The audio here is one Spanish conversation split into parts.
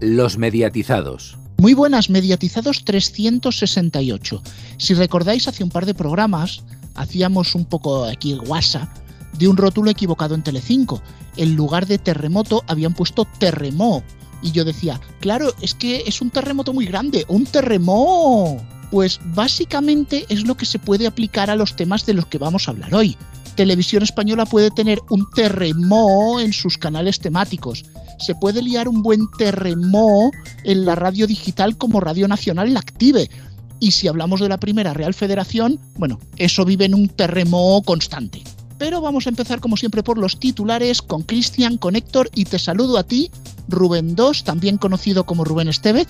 Los mediatizados. Muy buenas, mediatizados 368. Si recordáis, hace un par de programas hacíamos un poco aquí guasa de un rótulo equivocado en Telecinco. En lugar de terremoto habían puesto terremó. Y yo decía, claro, es que es un terremoto muy grande, un terremó. Pues básicamente es lo que se puede aplicar a los temas de los que vamos a hablar hoy. Televisión Española puede tener un terremó en sus canales temáticos. Se puede liar un buen terremó en la radio digital como Radio Nacional la active. Y si hablamos de la primera Real Federación, bueno, eso vive en un terremó constante. Pero vamos a empezar como siempre por los titulares con Cristian, con Héctor y te saludo a ti, Rubén II, también conocido como Rubén Estevez,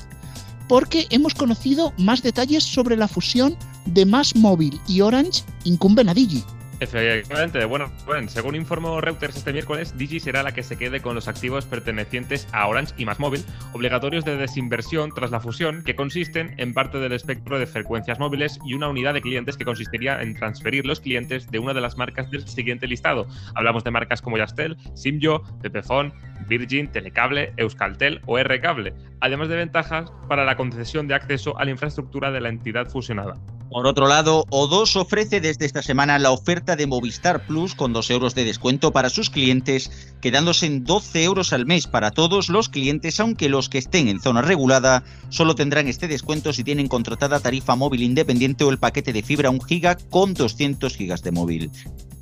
porque hemos conocido más detalles sobre la fusión de Más Móvil y Orange incumben a Digi. Efectivamente, bueno, bueno, según informó Reuters este miércoles, Digi será la que se quede con los activos pertenecientes a Orange y Más Móvil, obligatorios de desinversión tras la fusión, que consisten en parte del espectro de frecuencias móviles y una unidad de clientes que consistiría en transferir los clientes de una de las marcas del siguiente listado. Hablamos de marcas como Yastel, Simyo, Pepefon, Virgin, Telecable, Euskaltel o R-Cable, además de ventajas para la concesión de acceso a la infraestructura de la entidad fusionada. Por otro lado, O2 ofrece desde esta semana la oferta de Movistar Plus con 2 euros de descuento para sus clientes, quedándose en 12 euros al mes para todos los clientes, aunque los que estén en zona regulada solo tendrán este descuento si tienen contratada tarifa móvil independiente o el paquete de fibra 1 giga con 200 gigas de móvil.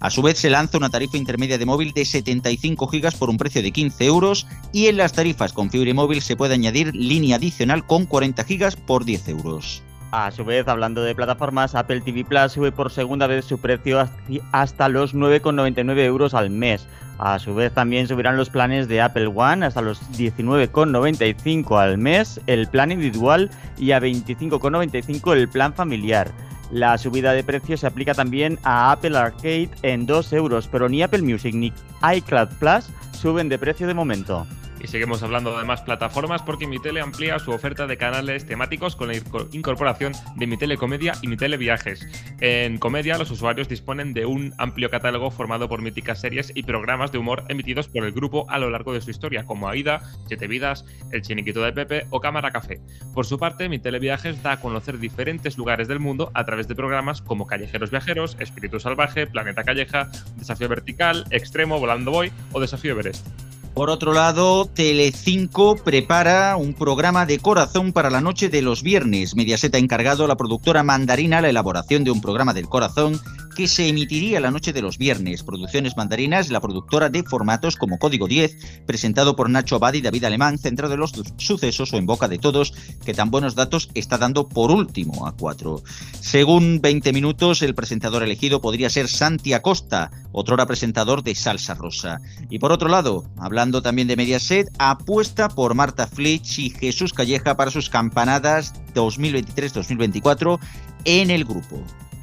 A su vez se lanza una tarifa intermedia de móvil de 75 gigas por un precio de 15 euros y en las tarifas con fibra y móvil se puede añadir línea adicional con 40 gigas por 10 euros. A su vez, hablando de plataformas, Apple TV Plus sube por segunda vez su precio hasta los 9,99 euros al mes. A su vez, también subirán los planes de Apple One hasta los 19,95 al mes, el plan individual, y a 25,95 el plan familiar. La subida de precio se aplica también a Apple Arcade en 2 euros, pero ni Apple Music ni iCloud Plus suben de precio de momento. Y seguimos hablando de más plataformas porque Mitele amplía su oferta de canales temáticos con la incorporación de Mitele Comedia y Mitele Viajes. En Comedia, los usuarios disponen de un amplio catálogo formado por míticas series y programas de humor emitidos por el grupo a lo largo de su historia, como Aida, Siete Vidas, El Chiniquito de Pepe o Cámara Café. Por su parte, Mitele Viajes da a conocer diferentes lugares del mundo a través de programas como Callejeros Viajeros, Espíritu Salvaje, Planeta Calleja, Desafío Vertical, Extremo, Volando Boy o Desafío Everest. Por otro lado, Telecinco prepara un programa de corazón para la noche de los viernes. Mediaset ha encargado a la productora Mandarina la elaboración de un programa del corazón que se emitiría la noche de los viernes. Producciones Mandarinas, la productora de formatos como Código 10, presentado por Nacho Abad y David Alemán, centrado en los sucesos o en boca de todos, que tan buenos datos está dando por último a cuatro. Según 20 minutos, el presentador elegido podría ser Santi Acosta, otrora presentador de Salsa Rosa. Y por otro lado, hablando también de Mediaset, apuesta por Marta Flitch y Jesús Calleja para sus campanadas 2023-2024 en el grupo.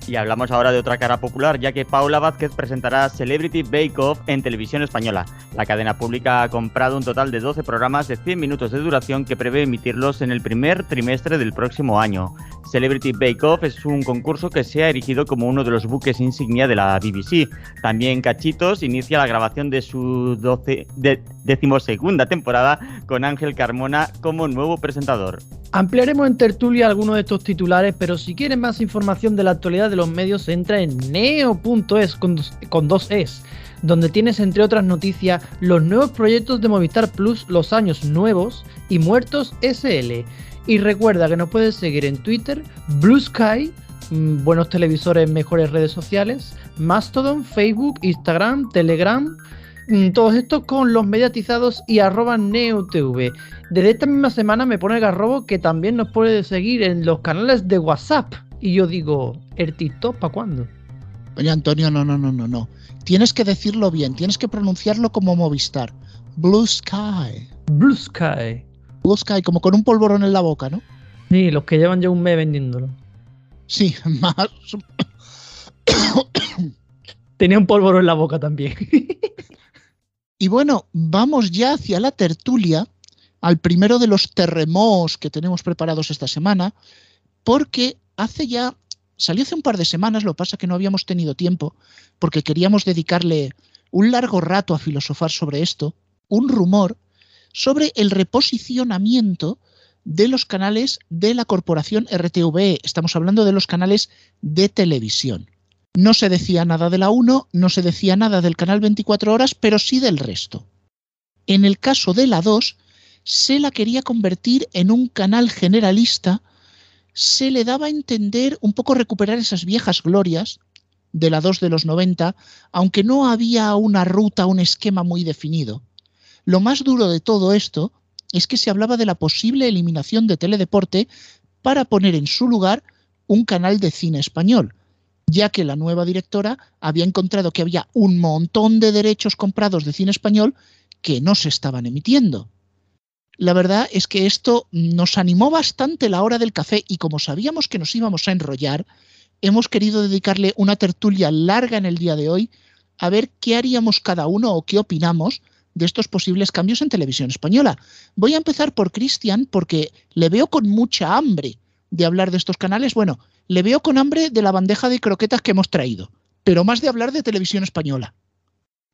Y hablamos ahora de otra cara popular, ya que Paula Vázquez presentará Celebrity Bake Off en televisión española. La cadena pública ha comprado un total de 12 programas de 100 minutos de duración que prevé emitirlos en el primer trimestre del próximo año. Celebrity Bake Off es un concurso que se ha erigido como uno de los buques insignia de la BBC. También Cachitos inicia la grabación de su 12, de, decimosegunda temporada con Ángel Carmona como nuevo presentador. Ampliaremos en tertulia algunos de estos titulares, pero si quieren más información de la actualidad de los medios, entra en neo.es con, con dos es, donde tienes entre otras noticias los nuevos proyectos de Movistar Plus, los años nuevos y muertos SL. Y recuerda que nos puedes seguir en Twitter, Blue Sky, mm, buenos televisores, mejores redes sociales, Mastodon, Facebook, Instagram, Telegram Mm, todos estos con los mediatizados y arroba neotv. Desde esta misma semana me pone Garrobo que también nos puede seguir en los canales de WhatsApp. Y yo digo, ¿el TikTok para cuándo? Oye, Antonio, no, no, no, no, no. Tienes que decirlo bien, tienes que pronunciarlo como Movistar. Blue Sky. Blue Sky. Como con un polvorón en la boca, ¿no? Sí, los que llevan ya un mes vendiéndolo. Sí, más. Tenía un polvorón en la boca también. Y bueno, vamos ya hacia la tertulia, al primero de los terremos que tenemos preparados esta semana, porque hace ya, salió hace un par de semanas, lo pasa que no habíamos tenido tiempo, porque queríamos dedicarle un largo rato a filosofar sobre esto, un rumor sobre el reposicionamiento de los canales de la corporación RTVE. Estamos hablando de los canales de televisión. No se decía nada de la 1, no se decía nada del canal 24 horas, pero sí del resto. En el caso de la 2, se la quería convertir en un canal generalista, se le daba a entender un poco recuperar esas viejas glorias de la 2 de los 90, aunque no había una ruta, un esquema muy definido. Lo más duro de todo esto es que se hablaba de la posible eliminación de Teledeporte para poner en su lugar un canal de cine español, ya que la nueva directora había encontrado que había un montón de derechos comprados de cine español que no se estaban emitiendo. La verdad es que esto nos animó bastante la hora del café y como sabíamos que nos íbamos a enrollar, hemos querido dedicarle una tertulia larga en el día de hoy a ver qué haríamos cada uno o qué opinamos de estos posibles cambios en televisión española. Voy a empezar por Cristian porque le veo con mucha hambre de hablar de estos canales. Bueno, le veo con hambre de la bandeja de croquetas que hemos traído, pero más de hablar de televisión española.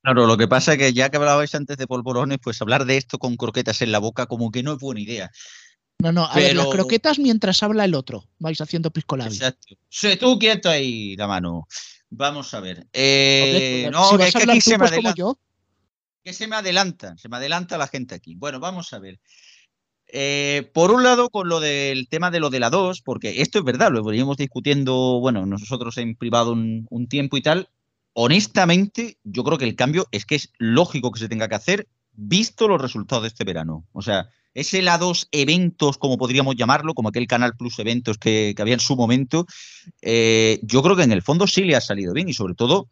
Claro, lo que pasa es que ya que hablabais antes de polvorones, pues hablar de esto con croquetas en la boca como que no es buena idea. No, no, a ver, las croquetas mientras habla el otro. Vais haciendo piscolabio. Exacto. Sí, tú quieto ahí la mano. Vamos a ver. Eh, no, es que aquí se me adelanta. Yo. Que se me adelanta, se me adelanta la gente aquí. Bueno, vamos a ver. Eh, por un lado, con lo del tema de lo de la 2, porque esto es verdad, lo veníamos discutiendo, bueno, nosotros en privado un, tiempo y tal. Honestamente, yo creo que el cambio es que es lógico que se tenga que hacer, visto los resultados de este verano. O sea, ese la 2 eventos, como podríamos llamarlo, como aquel Canal Plus eventos que, había en su momento, eh, yo creo que en el fondo sí le ha salido bien y sobre todo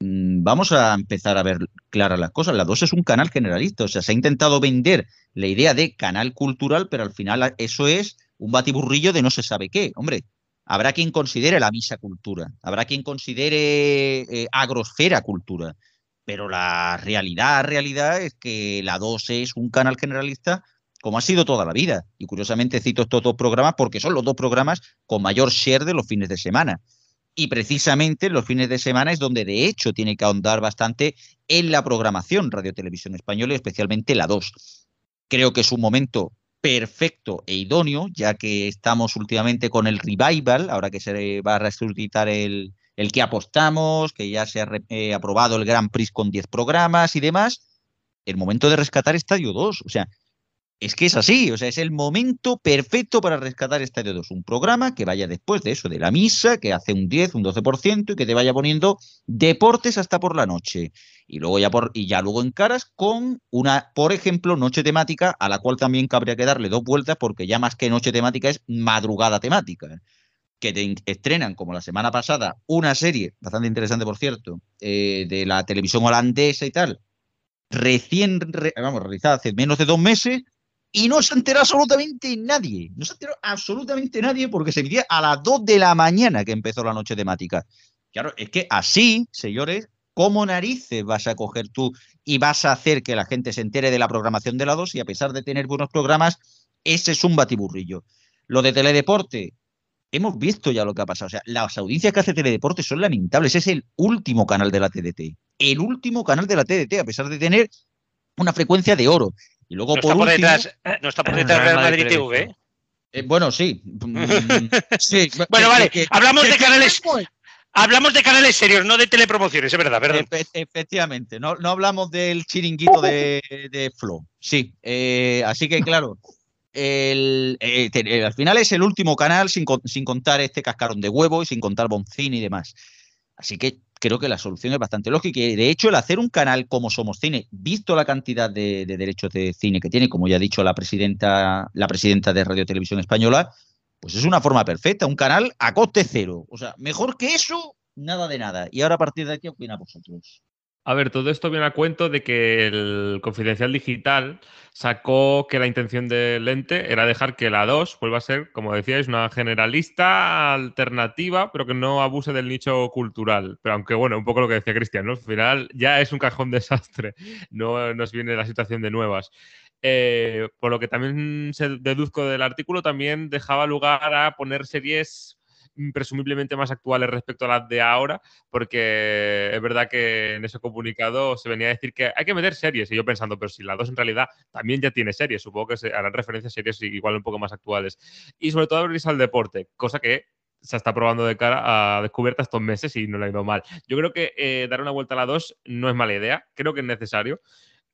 vamos a empezar a ver claras las cosas. La 2 es un canal generalista, o sea, se ha intentado vender la idea de canal cultural, pero al final eso es un batiburrillo de no se sabe qué. Hombre, habrá quien considere la misa cultura, habrá quien considere eh, agrosfera cultura, pero la realidad, realidad es que la 2 es un canal generalista como ha sido toda la vida. Y curiosamente cito estos dos programas porque son los dos programas con mayor share de los fines de semana. Y precisamente los fines de semana es donde de hecho tiene que ahondar bastante en la programación Radio Televisión Española y especialmente la 2. Creo que es un momento perfecto e idóneo, ya que estamos últimamente con el revival, ahora que se va a resucitar el, el que apostamos, que ya se ha eh, aprobado el Gran Prix con 10 programas y demás, el momento de rescatar Estadio 2. O sea, es que es así, o sea, es el momento perfecto para rescatar Estadio 2. Un programa que vaya después de eso, de la misa, que hace un 10, un 12% y que te vaya poniendo deportes hasta por la noche. Y luego ya, por, y ya luego encaras con una, por ejemplo, noche temática, a la cual también cabría que darle dos vueltas, porque ya más que noche temática es madrugada temática. Que te estrenan, como la semana pasada, una serie, bastante interesante por cierto, eh, de la televisión holandesa y tal, recién, vamos, realizada hace menos de dos meses y no se enteró absolutamente nadie. No se enteró absolutamente nadie porque se emitía a las 2 de la mañana que empezó la noche temática. Claro, es que así, señores, ¿cómo narices vas a coger tú y vas a hacer que la gente se entere de la programación de la 2 y a pesar de tener buenos programas, ese es un batiburrillo? Lo de Teledeporte, hemos visto ya lo que ha pasado. O sea, las audiencias que hace Teledeporte son lamentables. Es el último canal de la TDT. El último canal de la TDT, a pesar de tener una frecuencia de oro. Y luego no por, está por último, detrás, no está por detrás Real Madrid TV. Eh, bueno, sí. Mm, sí. bueno, vale. que- Hablamos de que- canales, hablamos de canales serios, no de telepromociones, es verdad, perdón. Efe- efectivamente, no, no hablamos del chiringuito de, de Flo. Sí, eh, así que claro, el, eh, te- eh, al final es el último canal sin, sin contar este cascarón de huevo y sin contar Boncini y demás. Así que creo que la solución es bastante lógica y de hecho el hacer un canal como Somos Cine, visto la cantidad de, de derechos de cine que tiene, como ya ha dicho la presidenta, la presidenta de Radio Televisión Española, pues es una forma perfecta, un canal a coste cero. O sea, mejor que eso, nada de nada. Y ahora a partir de aquí, ¿qué opina vosotros? A ver, todo esto viene a cuento de que el Confidencial Digital sacó que la intención del ente era dejar que la 2 vuelva a ser, como decíais, una generalista alternativa, pero que no abuse del nicho cultural. Pero aunque, bueno, un poco lo que decía Cristian, ¿no? Al final ya es un cajón desastre, no nos viene la situación de nuevas. Eh, por lo que también se deduzco del artículo, también dejaba lugar a poner series presumiblemente más actuales respecto a las de ahora, porque es verdad que en ese comunicado se venía a decir que hay que meter series, y yo pensando, pero si la 2 en realidad también ya tiene series, supongo que se harán referencias a series igual un poco más actuales. Y sobre todo abrirse al deporte, cosa que se está probando de cara a descubierta estos meses y no le ha ido mal. Yo creo que eh, dar una vuelta a la 2 no es mala idea, creo que es necesario.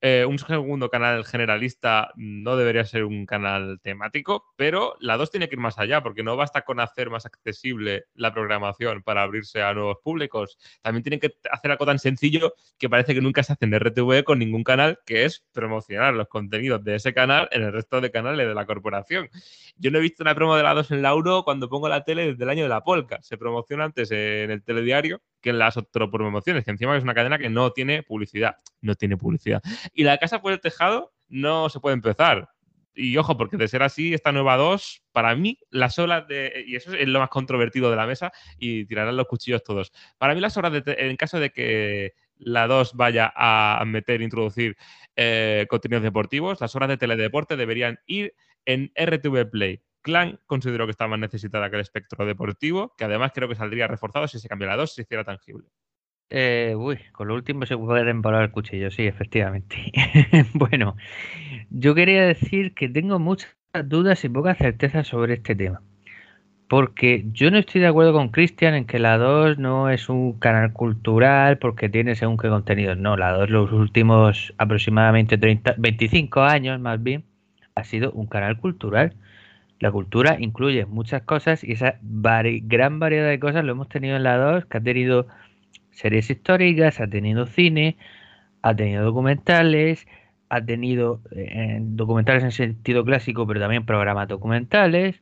Eh, un segundo canal generalista no debería ser un canal temático, pero la 2 tiene que ir más allá, porque no basta con hacer más accesible la programación para abrirse a nuevos públicos. También tienen que hacer algo tan sencillo que parece que nunca se hace en RTV con ningún canal, que es promocionar los contenidos de ese canal en el resto de canales de la corporación. Yo no he visto una promo de la 2 en la cuando pongo la tele desde el año de la Polka. Se promociona antes en el telediario que las otras promociones, que encima es una cadena que no tiene publicidad. No tiene publicidad. Y la casa por el tejado no se puede empezar. Y ojo, porque de ser así, esta nueva 2, para mí, las horas de. Y eso es lo más controvertido de la mesa, y tirarán los cuchillos todos. Para mí, las horas de. En caso de que la 2 vaya a meter, introducir eh, contenidos deportivos, las horas de teledeporte deberían ir en RTV Play. Clan considero que está más necesitada que el espectro deportivo, que además creo que saldría reforzado si se cambia la 2, si se hiciera tangible. Eh, uy, con lo último se puede empalar el cuchillo, sí, efectivamente. bueno, yo quería decir que tengo muchas dudas y pocas certezas sobre este tema. Porque yo no estoy de acuerdo con Cristian en que la 2 no es un canal cultural porque tiene según qué contenidos. No, la 2 los últimos aproximadamente 30, 25 años más bien ha sido un canal cultural. La cultura incluye muchas cosas y esa gran variedad de cosas lo hemos tenido en la 2, que ha tenido series históricas, ha tenido cine, ha tenido documentales, ha tenido eh, documentales en sentido clásico, pero también programas documentales,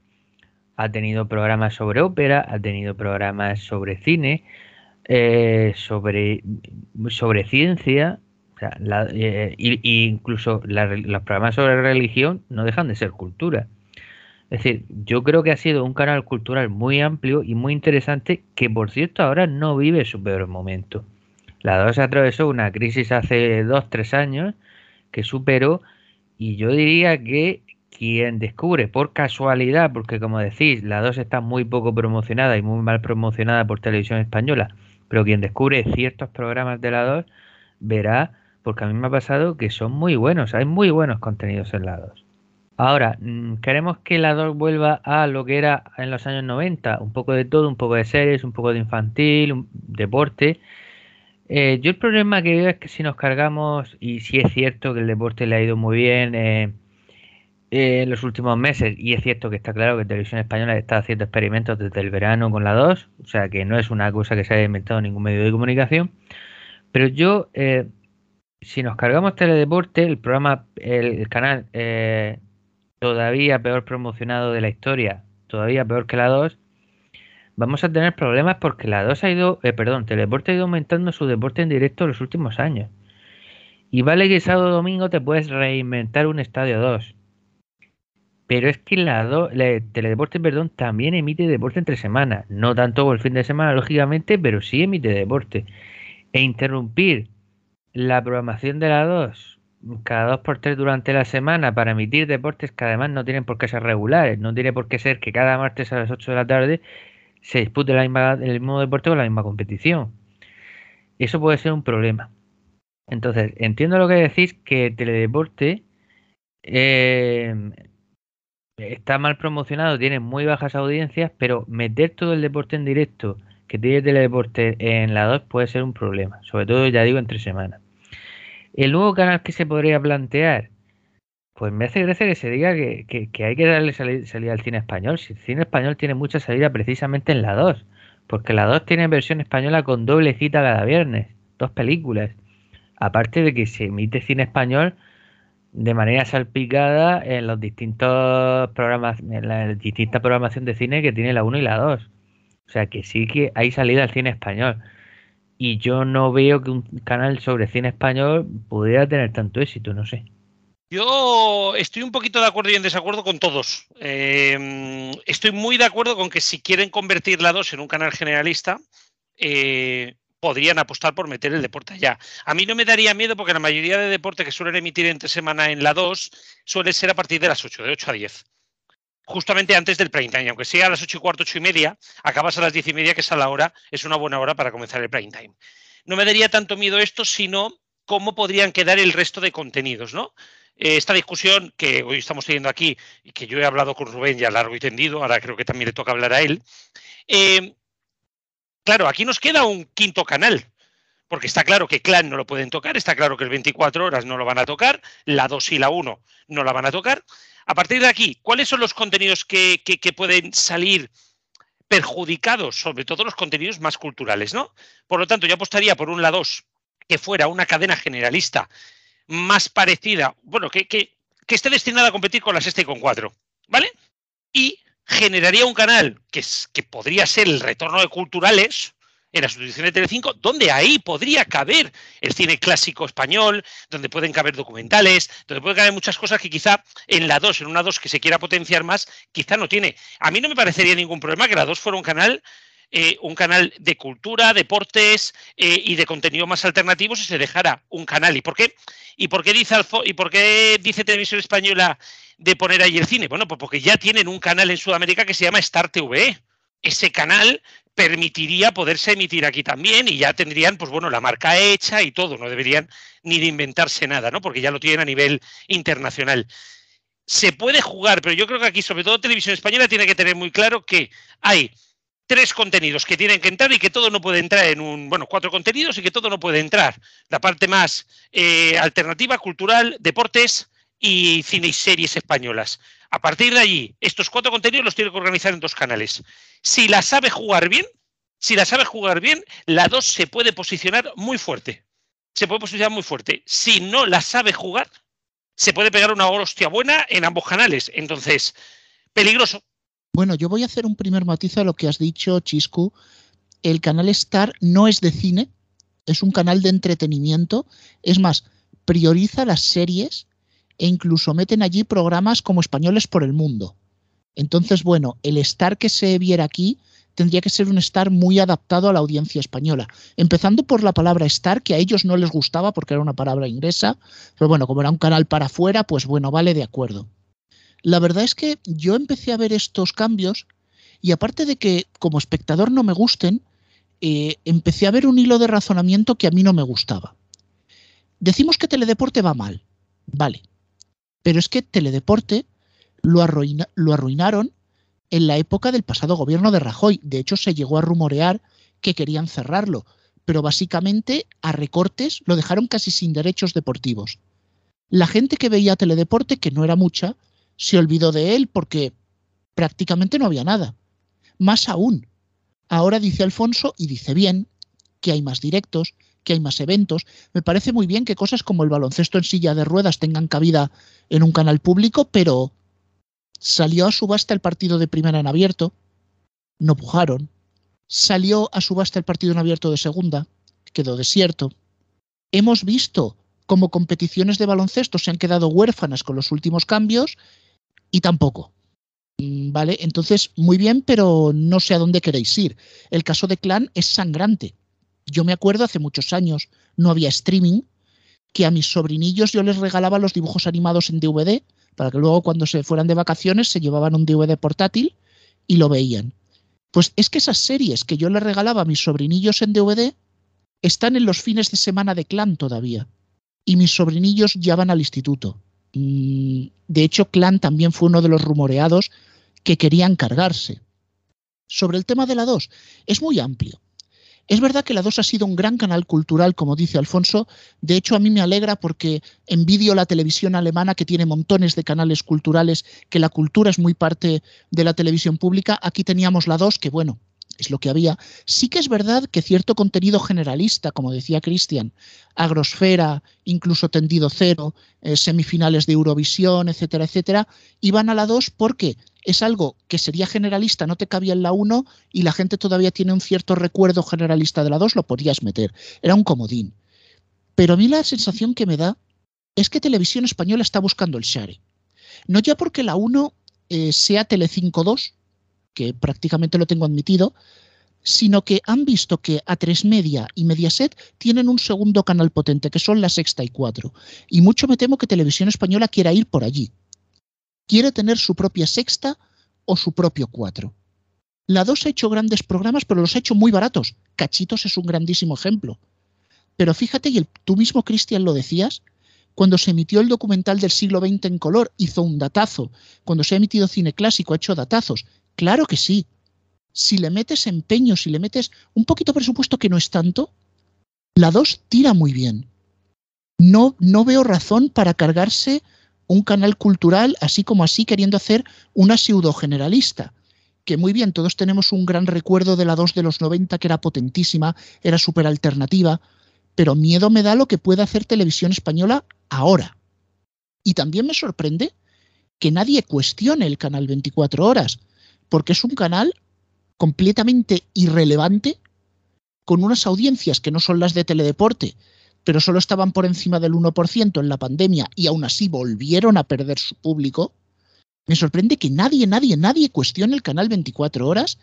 ha tenido programas sobre ópera, ha tenido programas sobre cine, eh, sobre, ciencia, o eh, incluso los programas sobre religión no dejan de ser cultura. Es decir, yo creo que ha sido un canal cultural muy amplio y muy interesante que, por cierto, ahora no vive su peor momento. La 2 atravesó una crisis hace 2-3 años que superó y yo diría que quien descubre por casualidad, porque como decís, la 2 está muy poco promocionada y muy mal promocionada por televisión española, pero quien descubre ciertos programas de la 2 verá, porque a mí me ha pasado que son muy buenos, hay muy buenos contenidos en la 2. Ahora, mm, queremos que la 2 vuelva a lo que era en los años 90, un poco de todo, un poco de series, un poco de infantil, un deporte. Eh, yo el problema que veo es que si nos cargamos, y si es cierto que el deporte le ha ido muy bien eh, eh, en los últimos meses, y es cierto que está claro que Televisión Española está haciendo experimentos desde el verano con la 2, o sea que no es una cosa que se haya inventado en ningún medio de comunicación, pero yo, si nos cargamos teledeporte, el programa, el, canal todavía peor promocionado de la historia, todavía peor que la 2, vamos a tener problemas porque la 2 ha ido, eh, perdón, Teleporte ha ido aumentando su deporte en directo en los últimos años. Y vale que sábado domingo te puedes reinventar un estadio 2. Pero es que la, 2, Teledeporte perdón, también emite deporte entre semanas. No tanto el fin de semana, lógicamente, pero sí emite deporte. E interrumpir la programación de la 2 cada dos por tres durante la semana para emitir deportes que además no tienen por qué ser regulares. No tiene por qué ser que cada martes a las 8 de la tarde se dispute la misma, el mismo deporte o la misma competición. Eso puede ser un problema. Entonces, entiendo lo que decís, que Teledeporte eh, está mal promocionado, tiene muy bajas audiencias, pero meter todo el deporte en directo que tiene Teledeporte en la 2 puede ser un problema, sobre todo, ya digo, entre semanas. El nuevo canal que se podría plantear, pues me hace gracia que se diga que, hay que darle salida, al cine español. Si el cine español tiene mucha salida precisamente en la 2, porque la 2 tiene versión española con doble cita cada viernes, dos películas. Aparte de que se emite cine español de manera salpicada en los distintos programas, en la distinta programación de cine que tiene la 1 y la 2. O sea que sí que hay salida al cine español y yo no veo que un canal sobre cine español pudiera tener tanto éxito, no sé. Yo estoy un poquito de acuerdo y en desacuerdo con todos. Eh, estoy muy de acuerdo con que si quieren convertir la 2 en un canal generalista, eh, podrían apostar por meter el deporte allá. A mí no me daría miedo porque la mayoría de deportes que suelen emitir entre semana en la 2 suele ser a partir de las 8, de 8 a 10. Justamente antes del prime time. Aunque sea a las 8 y cuarto, 8 y media, acabas a las 10 y media, que es a la hora, es una buena hora para comenzar el prime time. No me daría tanto miedo esto, sino cómo podrían quedar el resto de contenidos, ¿no? Eh, esta discusión que hoy estamos teniendo aquí y que yo he hablado con Rubén ya largo y tendido, ahora creo que también le toca hablar a él. Eh, claro, aquí nos queda un quinto canal, porque está claro que Clan no lo pueden tocar, está claro que el 24 horas no lo van a tocar, la 2 y la 1 no la van a tocar. A partir de aquí, ¿cuáles son los contenidos que, pueden salir perjudicados? Sobre todo los contenidos más culturales, ¿no? Por lo tanto, yo apostaría por un la 2 que fuera una cadena generalista más parecida, bueno, que, esté destinada a competir con la sexta y con cuatro, ¿vale? Y generaría un canal que, es, que podría ser el retorno de culturales en la sustitución de Telecinco, donde ahí podría caber el cine clásico español, donde pueden caber documentales, donde pueden caber muchas cosas que quizá en la 2, en una 2 que se quiera potenciar más, quizá no tiene. A mí no me parecería ningún problema que la 2 fuera un canal eh, un canal de cultura, deportes eh, y de contenido más alternativo si se dejara un canal. ¿Y por qué? ¿Y por qué dice Alfo, y por qué dice Televisión Española de poner ahí el cine? Bueno, pues porque ya tienen un canal en Sudamérica que se llama Star TV. Ese canal permitiría poderse emitir aquí también y ya tendrían, pues bueno, la marca hecha y todo, no deberían ni de inventarse nada, ¿no? Porque ya lo tienen a nivel internacional. Se puede jugar, pero yo creo que aquí, sobre todo Televisión Española, tiene que tener muy claro que hay tres contenidos que tienen que entrar y que todo no puede entrar en un, bueno, cuatro contenidos y que todo no puede entrar. La parte más eh, alternativa, cultural, deportes y cine y series españolas. A partir de allí, estos cuatro contenidos los tiene que organizar en dos canales. Si la sabe jugar bien, si la sabe jugar bien, la dos se puede posicionar muy fuerte. Se puede posicionar muy fuerte. Si no la sabe jugar, se puede pegar una hostia buena en ambos canales. Entonces, peligroso, bueno, yo voy a hacer un primer matiz a lo que has dicho, Chiscu. El canal Star no es de cine, es un canal de entretenimiento. Es más, prioriza las series e incluso meten allí programas como Españoles por el Mundo. Entonces, bueno, el Star que se viera aquí tendría que ser un Star muy adaptado a la audiencia española. Empezando por la palabra Star, que a ellos no les gustaba porque era una palabra inglesa, pero bueno, como era un canal para afuera, pues bueno, vale de acuerdo. La verdad es que yo empecé a ver estos cambios y aparte de que como espectador no me gusten, eh, empecé a ver un hilo de razonamiento que a mí no me gustaba. Decimos que Teledeporte va mal, vale, pero es que Teledeporte lo, arruinaron en la época del pasado gobierno de Rajoy. De hecho, se llegó a rumorear que querían cerrarlo, pero básicamente a recortes lo dejaron casi sin derechos deportivos. La gente que veía Teledeporte, que no era mucha, se olvidó de él porque prácticamente no había nada. Más aún, ahora dice Alfonso, y dice bien, que hay más directos, que hay más eventos. Me parece muy bien que cosas como el baloncesto en silla de ruedas tengan cabida en un canal público, pero salió a subasta el partido de primera en abierto, no pujaron. Salió a subasta el partido en abierto de segunda, quedó desierto. Hemos visto cómo competiciones de baloncesto se han quedado huérfanas con los últimos cambios y tampoco. Mm, ¿Vale? Entonces, muy bien, pero no sé a dónde queréis ir. El caso de Clan es sangrante. Yo me acuerdo hace muchos años, no había streaming, que a mis sobrinillos yo les regalaba los dibujos animados en DVD, para que luego cuando se fueran de vacaciones se llevaban un DVD portátil y lo veían. Pues es que esas series que yo les regalaba a mis sobrinillos en DVD están en los fines de semana de Clan todavía. Y mis sobrinillos ya van al instituto. Y de hecho, Clan también fue uno de los rumoreados que querían cargarse. Sobre el tema de la 2, es muy amplio. Es verdad que la 2 ha sido un gran canal cultural, como dice Alfonso. De hecho, a mí me alegra porque envidio la televisión alemana que tiene montones de canales culturales, que la cultura es muy parte de la televisión pública. Aquí teníamos la 2, que bueno, es lo que había. Sí que es verdad que cierto contenido generalista, como decía Cristian, agrosfera, incluso tendido cero, eh, semifinales de Eurovisión, etcétera, etcétera, iban a la 2 porque es algo que sería generalista, no te cabía en la 1 y la gente todavía tiene un cierto recuerdo generalista de la 2, lo podías meter. Era un comodín. Pero a mí la sensación que me da es que Televisión Española está buscando el share. No ya porque la 1 eh, sea Telecinco 2, que prácticamente lo tengo admitido, sino que han visto que A3 Media y Mediaset tienen un segundo canal potente, que son la Sexta y Cuatro. Y mucho me temo que Televisión Española quiera ir por allí. Quiere tener su propia Sexta o su propio 4. La 2 ha hecho grandes programas, pero los ha hecho muy baratos. Cachitos es un grandísimo ejemplo. Pero fíjate, y tú mismo, Cristian, lo decías, cuando se emitió el documental del siglo XX en color, hizo un datazo. Cuando se ha emitido cine clásico, ha hecho datazos. Claro que sí. Si le metes empeño, si le metes un poquito de presupuesto que no es tanto, la 2 tira muy bien. No, no veo razón para cargarse un canal cultural así como así queriendo hacer una pseudo generalista. Que muy bien, todos tenemos un gran recuerdo de la 2 de los 90 que era potentísima, era súper alternativa, pero miedo me da lo que puede hacer televisión española ahora. Y también me sorprende que nadie cuestione el canal 24 horas, porque es un canal completamente irrelevante, con unas audiencias que no son las de teledeporte, pero solo estaban por encima del 1% en la pandemia y aún así volvieron a perder su público. Me sorprende que nadie, nadie, nadie cuestione el canal 24 horas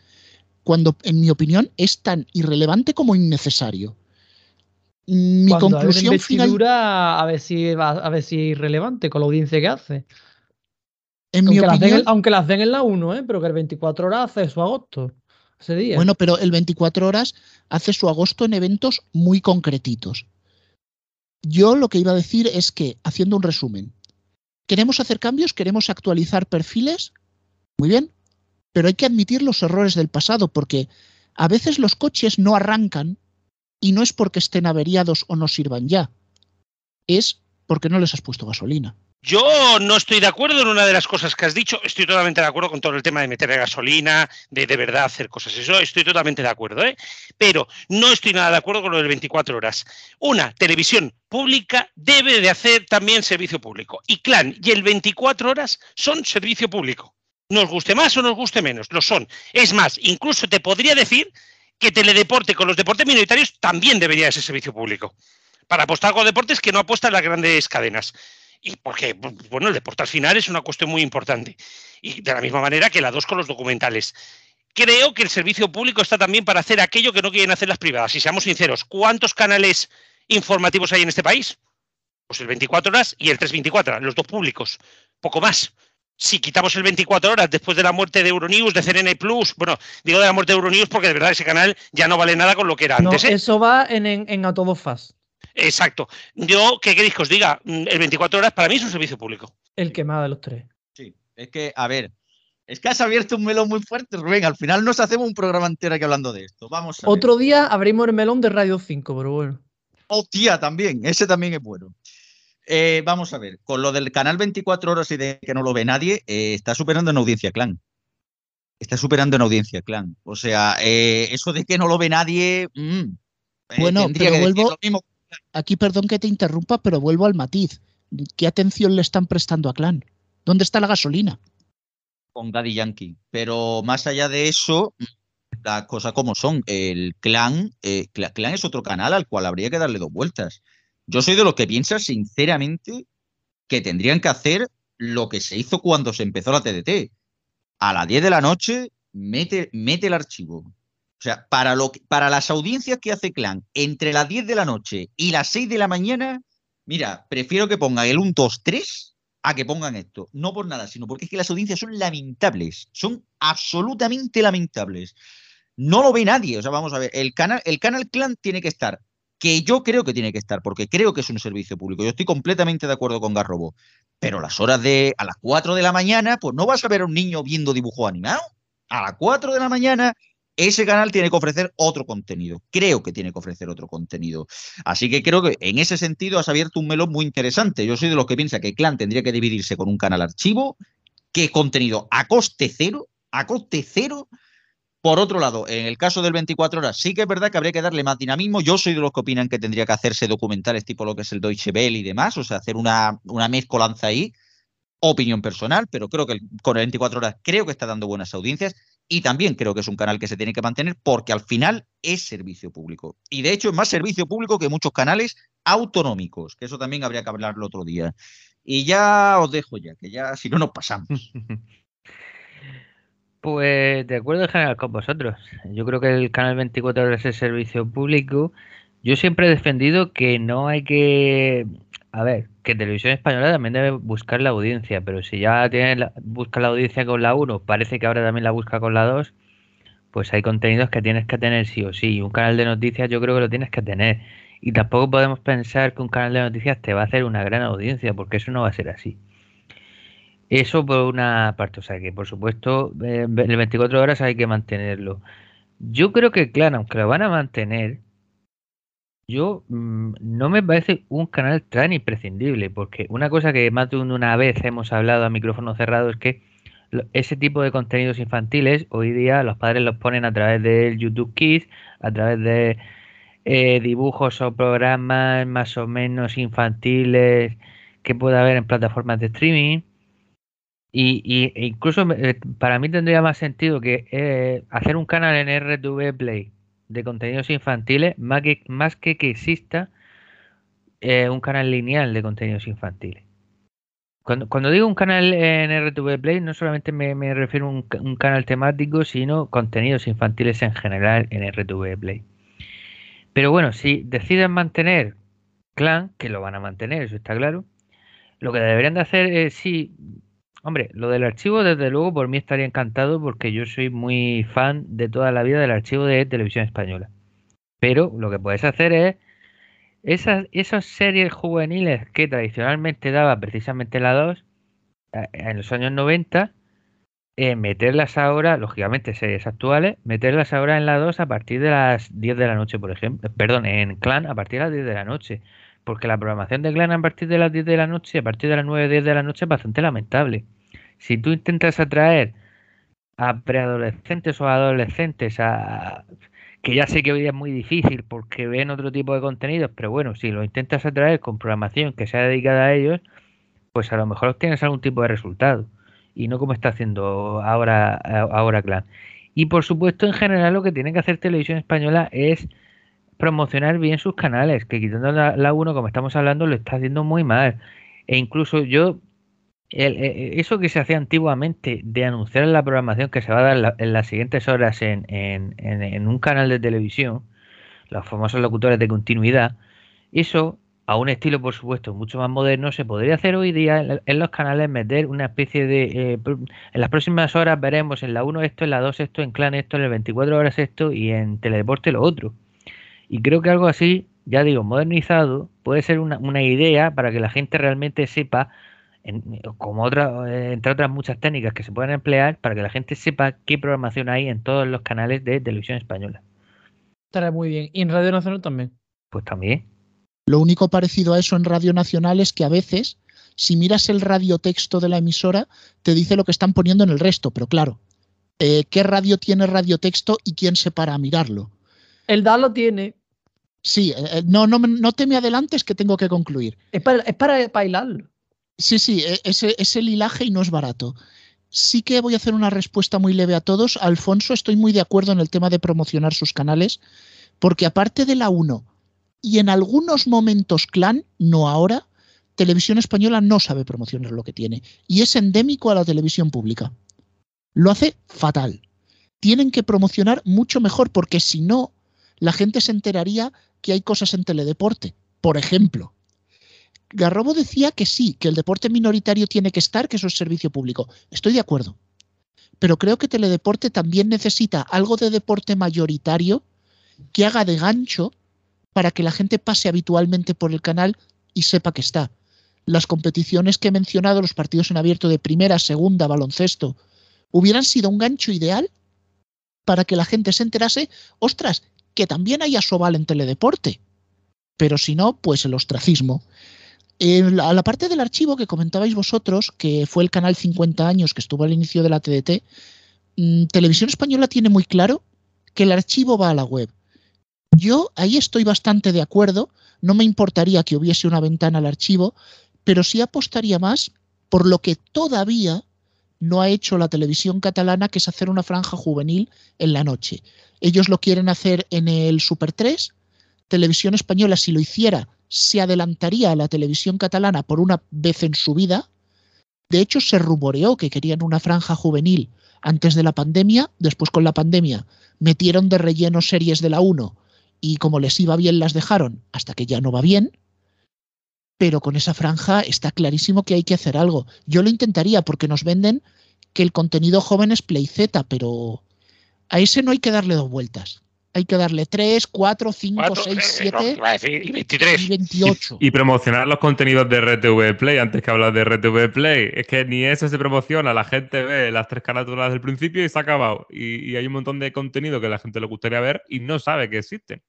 cuando, en mi opinión, es tan irrelevante como innecesario. Mi conclusión final. A ver si a ver si es irrelevante con la audiencia que hace. En aunque, mi las opinión, den, aunque las den en la 1, ¿eh? pero que el 24 horas hace su agosto. Ese día. Bueno, pero el 24 horas hace su agosto en eventos muy concretitos. Yo lo que iba a decir es que, haciendo un resumen, queremos hacer cambios, queremos actualizar perfiles, muy bien, pero hay que admitir los errores del pasado porque a veces los coches no arrancan y no es porque estén averiados o no sirvan ya, es porque no les has puesto gasolina. Yo no estoy de acuerdo en una de las cosas que has dicho. Estoy totalmente de acuerdo con todo el tema de meter gasolina, de de verdad hacer cosas. Eso estoy totalmente de acuerdo, ¿eh? Pero no estoy nada de acuerdo con lo del 24 horas. Una televisión pública debe de hacer también servicio público. Y Clan y el 24 horas son servicio público. Nos guste más o nos guste menos, lo son. Es más, incluso te podría decir que teledeporte con los deportes minoritarios también debería de ser servicio público. Para apostar con deportes que no apuestan las grandes cadenas y porque, bueno, el deporte al final es una cuestión muy importante. Y de la misma manera que la dos con los documentales. Creo que el servicio público está también para hacer aquello que no quieren hacer las privadas. Y seamos sinceros, ¿cuántos canales informativos hay en este país? Pues el 24 horas y el 324, los dos públicos. Poco más. Si quitamos el 24 horas después de la muerte de Euronews, de CNN Plus, bueno, digo de la muerte de Euronews porque de verdad ese canal ya no vale nada con lo que era no, antes. ¿eh? Eso va en, en, en A Fast. Exacto. Yo, ¿qué queréis que os diga? Mm, El 24 horas para mí es un servicio público. El que más de los tres. Sí, es que, a ver, es que has abierto un melón muy fuerte, Rubén. Al final nos hacemos un programa entero aquí hablando de esto. Vamos a ver. Otro día abrimos el melón de Radio 5, pero bueno. Hostia, también, ese también es bueno. Eh, vamos a ver, con lo del canal 24 horas y de que no lo ve nadie, eh, está superando en audiencia clan. Está superando en audiencia clan. O sea, eh, eso de que no lo ve nadie. mm, eh, Bueno, pero que decir vuelvo- lo mismo. Aquí, perdón que te interrumpa, pero vuelvo al matiz. ¿Qué atención le están prestando a Clan? ¿Dónde está la gasolina? con Daddy Yankee. Pero más allá de eso, las cosas como son. El clan, eh, Cla- clan es otro canal al cual habría que darle dos vueltas. Yo soy de los que piensa sinceramente que tendrían que hacer lo que se hizo cuando se empezó la TDT. A las 10 de la noche, mete, mete el archivo. O sea, para, lo para las audiencias que hace Clan entre las 10 de la noche y las 6 de la mañana, mira, prefiero que pongan el 1, 2, 3 a que pongan esto. No por nada, sino porque es que las audiencias son lamentables. Son absolutamente lamentables. No lo ve nadie. O sea, vamos a ver, el canal, el canal Clan tiene que estar, que yo creo que tiene que estar, porque creo que es un servicio público. Yo estoy completamente de acuerdo con Garrobo. Pero las horas de a las 4 de la mañana, pues no vas a ver a un niño viendo dibujo animado. A las 4 de la mañana, ese canal tiene que ofrecer otro contenido. Creo que tiene que ofrecer otro contenido. Así que creo que en ese sentido has abierto un melón muy interesante. Yo soy de los que piensa que Clan tendría que dividirse con un canal archivo, que contenido a coste cero, a coste cero. Por otro lado, en el caso del 24 horas, sí que es verdad que habría que darle más dinamismo. Yo soy de los que opinan que tendría que hacerse documentales tipo lo que es el Deutsche Welle y demás, o sea, hacer una, mezcolanza ahí. Opinión personal, pero creo que con el 24 horas creo que está dando buenas audiencias y también creo que es un canal que se tiene que mantener porque al final es servicio público. Y de hecho es más servicio público que muchos canales autonómicos, que eso también habría que hablarlo otro día. Y ya os dejo ya, que ya si no nos pasamos. Pues de acuerdo en general con vosotros. Yo creo que el canal 24 horas es servicio público. Yo siempre he defendido que no hay que a ver, que Televisión Española también debe buscar la audiencia, pero si ya tiene la, busca la audiencia con la 1, parece que ahora también la busca con la 2, pues hay contenidos que tienes que tener sí o sí. Un canal de noticias yo creo que lo tienes que tener. Y tampoco podemos pensar que un canal de noticias te va a hacer una gran audiencia, porque eso no va a ser así. Eso por una parte, o sea que por supuesto eh, el 24 horas hay que mantenerlo. Yo creo que, claro, aunque lo van a mantener, yo mmm, no me parece un canal tan imprescindible, porque una cosa que más de una vez hemos hablado a micrófono cerrado es que ese tipo de contenidos infantiles hoy día los padres los ponen a través del YouTube Kids, a través de eh, dibujos o programas más o menos infantiles que pueda haber en plataformas de streaming. Y, y e incluso eh, para mí tendría más sentido que eh, hacer un canal en RTV Play de contenidos infantiles más que, más que que exista eh, un canal lineal de contenidos infantiles. Cuando, cuando, digo un canal en RTV Play, no solamente me, me refiero a un, canal temático, sino contenidos infantiles en general en RTV Play. Pero bueno, si deciden mantener Clan, que lo van a mantener, eso está claro, lo que deberían de hacer es, sí, hombre, lo del archivo, desde luego, por mí estaría encantado porque yo soy muy fan de toda la vida del archivo de televisión española. Pero lo que puedes hacer es esas, esas series juveniles que tradicionalmente daba precisamente la 2 en los años 90, eh, meterlas ahora, lógicamente series actuales, meterlas ahora en la 2 a partir de las 10 de la noche, por ejemplo. Perdón, en Clan a partir de las 10 de la noche. Porque la programación de Clan a partir de las 10 de la noche, a partir de las 9 10 de la noche es bastante lamentable. Si tú intentas atraer a preadolescentes o adolescentes a que ya sé que hoy es muy difícil porque ven otro tipo de contenidos, pero bueno, si lo intentas atraer con programación que sea dedicada a ellos, pues a lo mejor obtienes algún tipo de resultado y no como está haciendo ahora, ahora Clan. Y por supuesto, en general, lo que tiene que hacer Televisión Española es promocionar bien sus canales, que quitando la, la 1, como estamos hablando, lo está haciendo muy mal. E incluso yo, el, el, eso que se hacía antiguamente de anunciar la programación que se va a dar la, en las siguientes horas en, en, en, un canal de televisión, los famosos locutores de continuidad, eso a un estilo, por supuesto, mucho más moderno, se podría hacer hoy día en, en los canales, meter una especie de... Eh, en las próximas horas veremos en la 1 esto, en la 2 esto, en Clan esto, en el 24 horas esto y en Teledeporte lo otro. Y creo que algo así, ya digo, modernizado, puede ser una, una idea para que la gente realmente sepa, en, como otra, entre otras muchas técnicas que se pueden emplear, para que la gente sepa qué programación hay en todos los canales de televisión española. Estará muy bien. ¿Y en Radio Nacional también? Pues también. Lo único parecido a eso en Radio Nacional es que a veces, si miras el radiotexto de la emisora, te dice lo que están poniendo en el resto, pero claro, eh, ¿qué radio tiene radiotexto y quién se para a mirarlo? El DA lo tiene. Sí, eh, no, no, no te me adelantes que tengo que concluir. Es para, es para. Sí, sí, ese, es el hilaje y no es barato. Sí que voy a hacer una respuesta muy leve a todos. Alfonso, estoy muy de acuerdo en el tema de promocionar sus canales, porque aparte de la 1 y en algunos momentos Clan, no ahora, Televisión Española no sabe promocionar lo que tiene. Y es endémico a la televisión pública. Lo hace fatal. Tienen que promocionar mucho mejor, porque si no, la gente se enteraría que hay cosas en teledeporte. Por ejemplo, Garrobo decía que sí, que el deporte minoritario tiene que estar, que eso es servicio público. Estoy de acuerdo. Pero creo que teledeporte también necesita algo de deporte mayoritario que haga de gancho para que la gente pase habitualmente por el canal y sepa que está. Las competiciones que he mencionado, los partidos en abierto de primera, segunda, baloncesto, hubieran sido un gancho ideal para que la gente se enterase, ostras, que también hay Asobal en teledeporte. Pero si no, pues el ostracismo. En la, parte del archivo que comentabais vosotros, que fue el canal 50 años que estuvo al inicio de la TDT, mmm, Televisión Española tiene muy claro que el archivo va a la web. Yo ahí estoy bastante de acuerdo, no me importaría que hubiese una ventana al archivo, pero sí apostaría más por lo que todavía no ha hecho la televisión catalana, que es hacer una franja juvenil en la noche. Ellos lo quieren hacer en el Super 3. Televisión Española, si lo hiciera, se adelantaría a la televisión catalana por una vez en su vida. De hecho, se rumoreó que querían una franja juvenil antes de la pandemia. Después, con la pandemia, metieron de relleno series de la 1 y como les iba bien las dejaron hasta que ya no va bien. Pero con esa franja está clarísimo que hay que hacer algo. Yo lo intentaría porque nos venden que el contenido joven es PlayZ, pero a ese no hay que darle dos vueltas. Hay que darle 3, 4, 5, 6, 7 y 23. y 28. Y promocionar los contenidos de RTV Play antes que hablar de RTV Play. Es que ni eso se promociona. La gente ve las tres carátulas del principio y se ha acabado. Y, y hay un montón de contenido que a la gente le gustaría ver y no sabe que existen.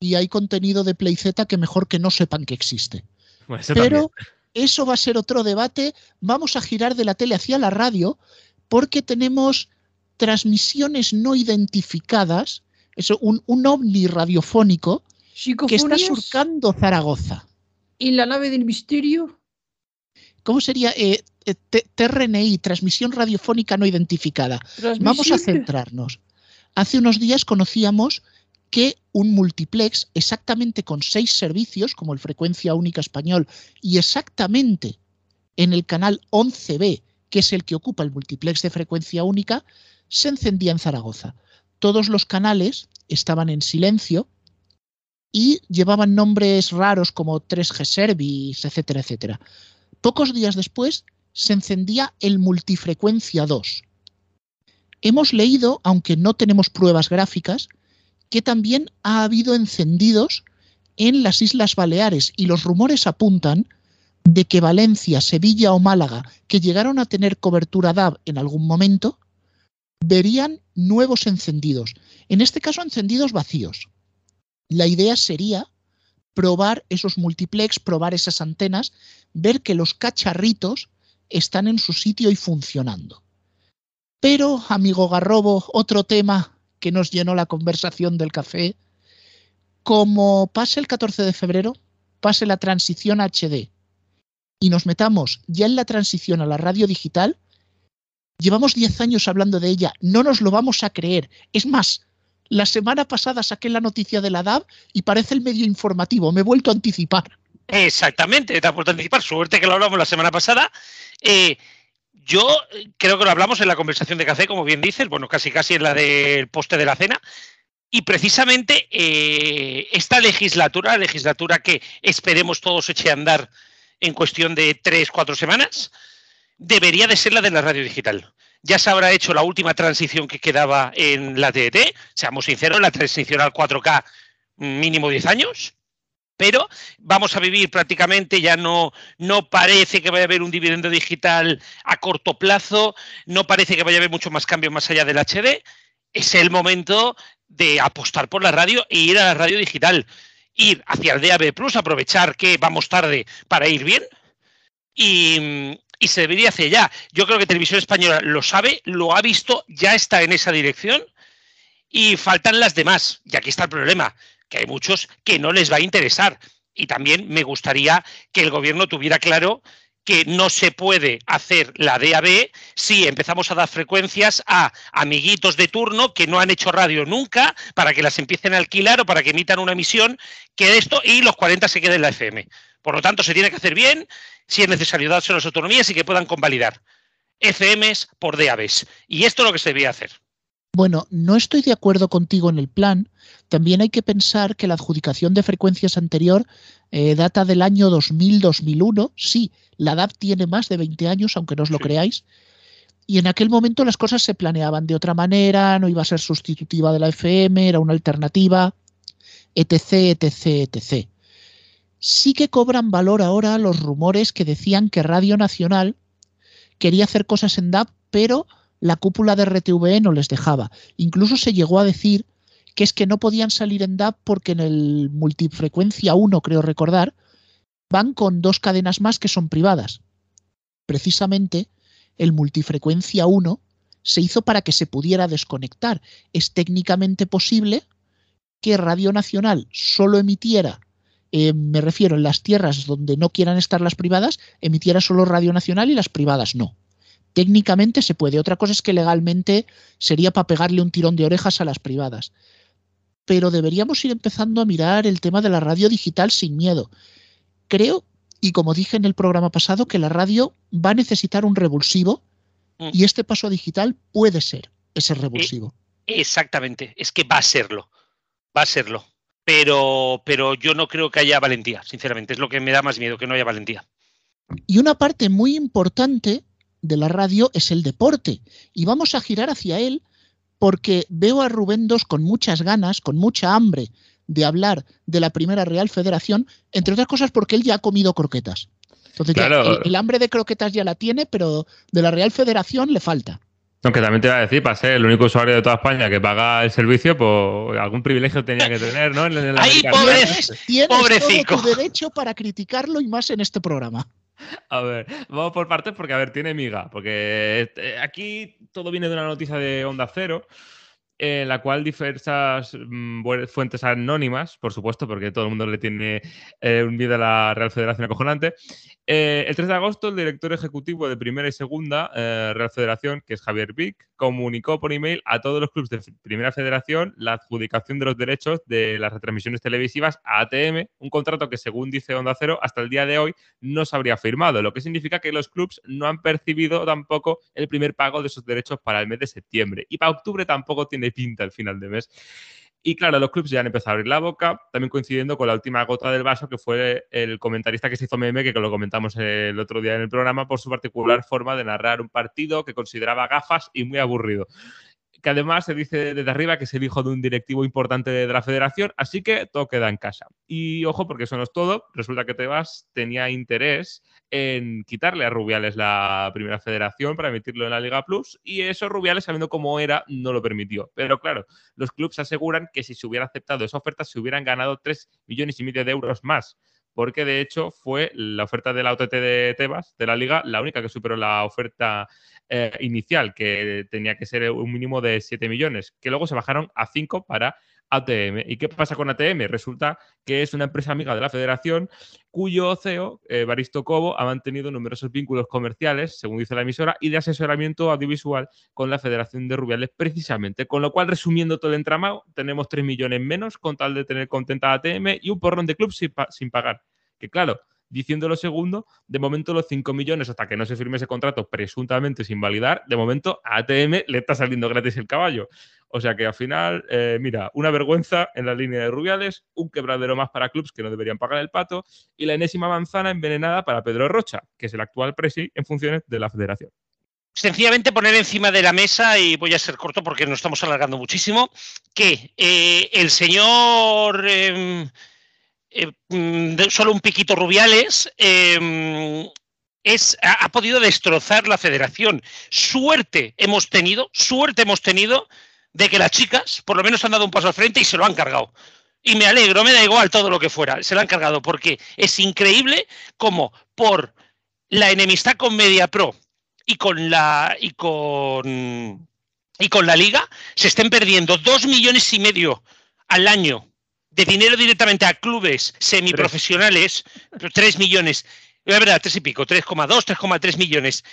Y hay contenido de PlayZ que mejor que no sepan que existe. Bueno, eso Pero también. eso va a ser otro debate. Vamos a girar de la tele hacia la radio porque tenemos transmisiones no identificadas, eso, un, un ovni radiofónico que está surcando Zaragoza. en la nave del misterio. ¿Cómo sería? Eh, eh, TRNI, transmisión radiofónica no identificada. Vamos a centrarnos. Hace unos días conocíamos que un multiplex exactamente con seis servicios, como el Frecuencia Única Español, y exactamente en el canal 11B, que es el que ocupa el multiplex de frecuencia única, se encendía en Zaragoza. Todos los canales estaban en silencio y llevaban nombres raros como 3G Service, etcétera, etcétera. Pocos días después se encendía el multifrecuencia 2. Hemos leído, aunque no tenemos pruebas gráficas, que también ha habido encendidos en las Islas Baleares y los rumores apuntan de que Valencia, Sevilla o Málaga, que llegaron a tener cobertura DAB en algún momento, verían nuevos encendidos. En este caso, encendidos vacíos. La idea sería probar esos multiplex, probar esas antenas, ver que los cacharritos están en su sitio y funcionando. Pero, amigo Garrobo, otro tema que nos llenó la conversación del café, como pase el 14 de febrero, pase la transición HD y nos metamos ya en la transición a la radio digital, llevamos 10 años hablando de ella, no nos lo vamos a creer. Es más, la semana pasada saqué la noticia de la DAB y parece el medio informativo, me he vuelto a anticipar. Exactamente, te has vuelto a anticipar. Suerte que lo hablamos la semana pasada. Eh, yo eh, creo que lo hablamos en la conversación de café, como bien dices, bueno, casi casi en la del poste de la cena. Y precisamente eh, esta legislatura, la legislatura que esperemos todos eche a andar en cuestión de tres, cuatro semanas, debería de ser la de la radio digital. Ya se habrá hecho la última transición que quedaba en la TDT, seamos sinceros, la transición al 4K mínimo 10 años, pero vamos a vivir prácticamente, ya no, no parece que vaya a haber un dividendo digital a corto plazo, no parece que vaya a haber mucho más cambio más allá del HD. Es el momento de apostar por la radio e ir a la radio digital, ir hacia el DAB Plus, aprovechar que vamos tarde para ir bien y, y se debería hacer ya. Yo creo que Televisión Española lo sabe, lo ha visto, ya está en esa dirección y faltan las demás. Y aquí está el problema, que hay muchos que no les va a interesar. Y también me gustaría que el gobierno tuviera claro que no se puede hacer la DAB si empezamos a dar frecuencias a amiguitos de turno que no han hecho radio nunca para que las empiecen a alquilar o para que emitan una emisión que esto y los 40 se queden en la FM. Por lo tanto, se tiene que hacer bien, si es necesario darse las autonomías y que puedan convalidar FMs por DABs. Y esto es lo que se debía hacer. Bueno, no estoy de acuerdo contigo en el plan. También hay que pensar que la adjudicación de frecuencias anterior eh, data del año 2000-2001. Sí, la DAB tiene más de 20 años, aunque no os lo Sí. creáis. Y en aquel momento las cosas se planeaban de otra manera, no iba a ser sustitutiva de la FM, era una alternativa, etc., etc., etc. Sí que cobran valor ahora los rumores que decían que Radio Nacional quería hacer cosas en DAB, pero la cúpula de RTVE no les dejaba. Incluso se llegó a decir que es que no podían salir en DAB porque en el multifrecuencia 1, creo recordar, van con dos cadenas más que son privadas. Precisamente el multifrecuencia 1 se hizo para que se pudiera desconectar. Es técnicamente posible que Radio Nacional solo emitiera, eh, me refiero en las tierras donde no quieran estar las privadas, emitiera solo Radio Nacional y las privadas no. Técnicamente se puede. Otra cosa es que legalmente sería para pegarle un tirón de orejas a las privadas. Pero deberíamos ir empezando a mirar el tema de la radio digital sin miedo. Creo, y como dije en el programa pasado, que la radio va a necesitar un revulsivo Mm. y este paso digital puede ser ese revulsivo. Exactamente, es que va a serlo, va a serlo. pero, pero yo no creo que haya valentía, sinceramente. Es lo que me da más miedo, que no haya valentía. Y una parte muy importante de la radio es el deporte. Y vamos a girar hacia él porque veo a Rubén II con muchas ganas, con mucha hambre de hablar de la primera Real Federación, entre otras cosas porque él ya ha comido croquetas. Entonces, ya Claro. el, el hambre de croquetas ya la tiene, pero de la Real Federación le falta. Aunque también te iba a decir, para ser el único usuario de toda España que paga el servicio, pues algún privilegio tenía que tener, ¿no? En el ¡Ay, americano. pobre! Tienes Pobrecico. todo tu derecho para criticarlo y más en este programa. A ver, vamos por partes porque, a ver, tiene miga. Porque eh, aquí todo viene de una noticia de Onda Cero, en la cual diversas mm, fuentes anónimas, por supuesto, porque todo el mundo le tiene eh, un miedo a la Real Federación acojonante. eh, el 3 de agosto, el director ejecutivo de Primera y Segunda eh, Real Federación, que es Javier Vic, comunicó por email a todos los clubes de Primera Federación la adjudicación de los derechos de las retransmisiones televisivas a ATM, un contrato que, según dice Onda Cero, hasta el día de hoy no se habría firmado, lo que significa que los clubes no han percibido tampoco el primer pago de esos derechos para el mes de septiembre. Y para octubre tampoco tiene pinta el final de mes. Y claro, los clubes ya han empezado a abrir la boca, también coincidiendo con la última gota del vaso, que fue el comentarista que se hizo meme, que lo comentamos el otro día en el programa, por su particular forma de narrar un partido que consideraba gafas y muy aburrido. Que además se dice desde arriba que es el hijo de un directivo importante de la federación, así que todo queda en casa. Y ojo, porque eso no es todo, resulta que Tebas tenía interés en quitarle a Rubiales la primera federación para emitirlo en la Liga Plus y eso Rubiales, sabiendo cómo era, no lo permitió. Pero claro, los clubes aseguran que si se hubiera aceptado esa oferta se hubieran ganado 3 millones y medio de euros más. Porque de hecho fue la oferta de la OTT de Tebas, de la Liga, la única que superó la oferta eh, inicial, que tenía que ser un mínimo de 7 millones, que luego se bajaron a 5 para ATM. ¿Y qué pasa con ATM? Resulta que es una empresa amiga de la federación cuyo CEO, eh, Baristo Cobo, ha mantenido numerosos vínculos comerciales, según dice la emisora, y de asesoramiento audiovisual con la Federación de Rubiales precisamente. Con lo cual, resumiendo todo el entramado, tenemos 3 millones menos con tal de tener contenta ATM y un porrón de pa- sin pagar. Que claro, diciendo lo segundo, de momento los 5 millones hasta que no se firme ese contrato presuntamente sin validar, de momento a ATM le está saliendo gratis el caballo. O sea que al final, eh, mira, una vergüenza en la línea de Rubiales, un quebradero más para clubs que no deberían pagar el pato y la enésima manzana envenenada para Pedro Rocha, que es el actual presi en funciones de la federación. Sencillamente poner encima de la mesa, y voy a ser corto porque nos estamos alargando muchísimo, que eh, el señor eh, eh, mm, solo un piquito Rubiales eh, es, ha, ha podido destrozar la federación. Suerte hemos tenido, suerte hemos tenido de que las chicas por lo menos han dado un paso al frente y se lo han cargado. Y me alegro, me da igual todo lo que fuera, se lo han cargado, porque es increíble como por la enemistad con MediaPro y con la y con y con la liga se estén perdiendo dos millones y medio al año de dinero directamente a clubes semiprofesionales, pero tres millones, es verdad, tres y pico, 3,2, 3,3 millones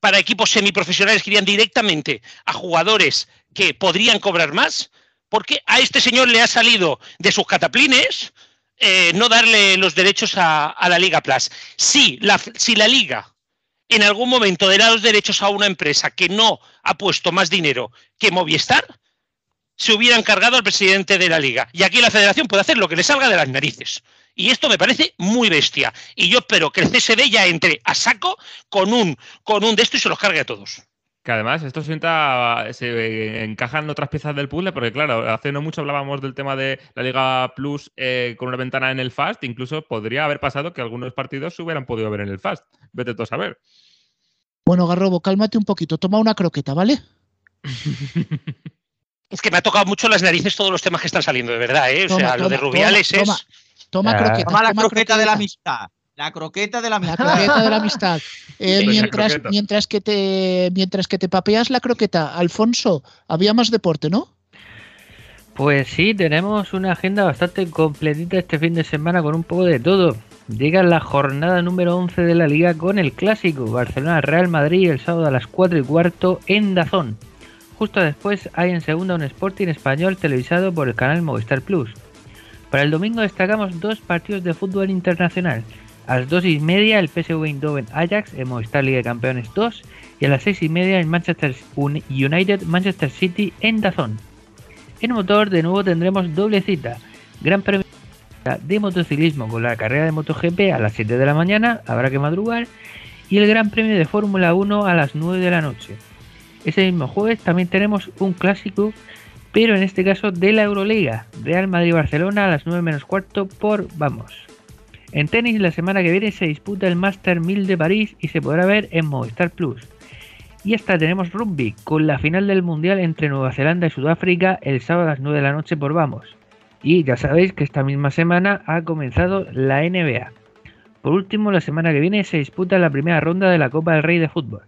para equipos semiprofesionales que irían directamente a jugadores que podrían cobrar más, porque a este señor le ha salido de sus cataplines eh, no darle los derechos a, a la Liga Plus. Si la, si la Liga en algún momento dará los derechos a una empresa que no ha puesto más dinero que Movistar, se hubiera encargado al presidente de la liga. Y aquí la federación puede hacer lo que le salga de las narices. Y esto me parece muy bestia. Y yo espero que el CSD ya entre a saco con un, con un de esto y se los cargue a todos. Que además esto sienta, se encajan otras piezas del puzzle, porque claro, hace no mucho hablábamos del tema de la Liga Plus eh, con una ventana en el Fast, incluso podría haber pasado que algunos partidos se hubieran podido ver en el Fast. Vete tú a saber. Bueno, Garrobo, cálmate un poquito, toma una croqueta, ¿vale? Es que me ha tocado mucho las narices todos los temas que están saliendo, de verdad, ¿eh? O Toma, sea, lo de toma, Rubiales toma, es. toma. Toma Ah. croqueta. Toma la toma croqueta de la amistad. La croqueta de la La amistad. croqueta de la amistad. Eh, mientras, mientras, que te, mientras que te papeas la croqueta, Alfonso, había más deporte, ¿no? Pues sí, tenemos una agenda bastante completita este fin de semana con un poco de todo. Llega la jornada número 11 de la liga con el clásico Barcelona-Real Madrid el sábado a las 4 y cuarto en Dazón. Justo después hay en segunda un Sporting español televisado por el canal Movistar Plus. Para el domingo destacamos dos partidos de fútbol internacional. A las 2 y media el PSV Eindhoven Ajax en Movistar Liga de Campeones 2 y a las 6 y media el Manchester United Manchester City en Dazón. En motor de nuevo tendremos doble cita. Gran Premio de motociclismo con la carrera de MotoGP a las 7 de la mañana, habrá que madrugar, y el Gran Premio de Fórmula 1 a las 9 de la noche. Ese mismo jueves también tenemos un clásico, pero en este caso de la Euroliga, Real Madrid-Barcelona a las 9 menos cuarto por Vamos. En tenis la semana que viene se disputa el Master 1000 de París y se podrá ver en Movistar Plus. Y hasta tenemos rugby con la final del Mundial entre Nueva Zelanda y Sudáfrica el sábado a las 9 de la noche por Vamos. Y ya sabéis que esta misma semana ha comenzado la NBA. Por último, la semana que viene se disputa la primera ronda de la Copa del Rey de Fútbol.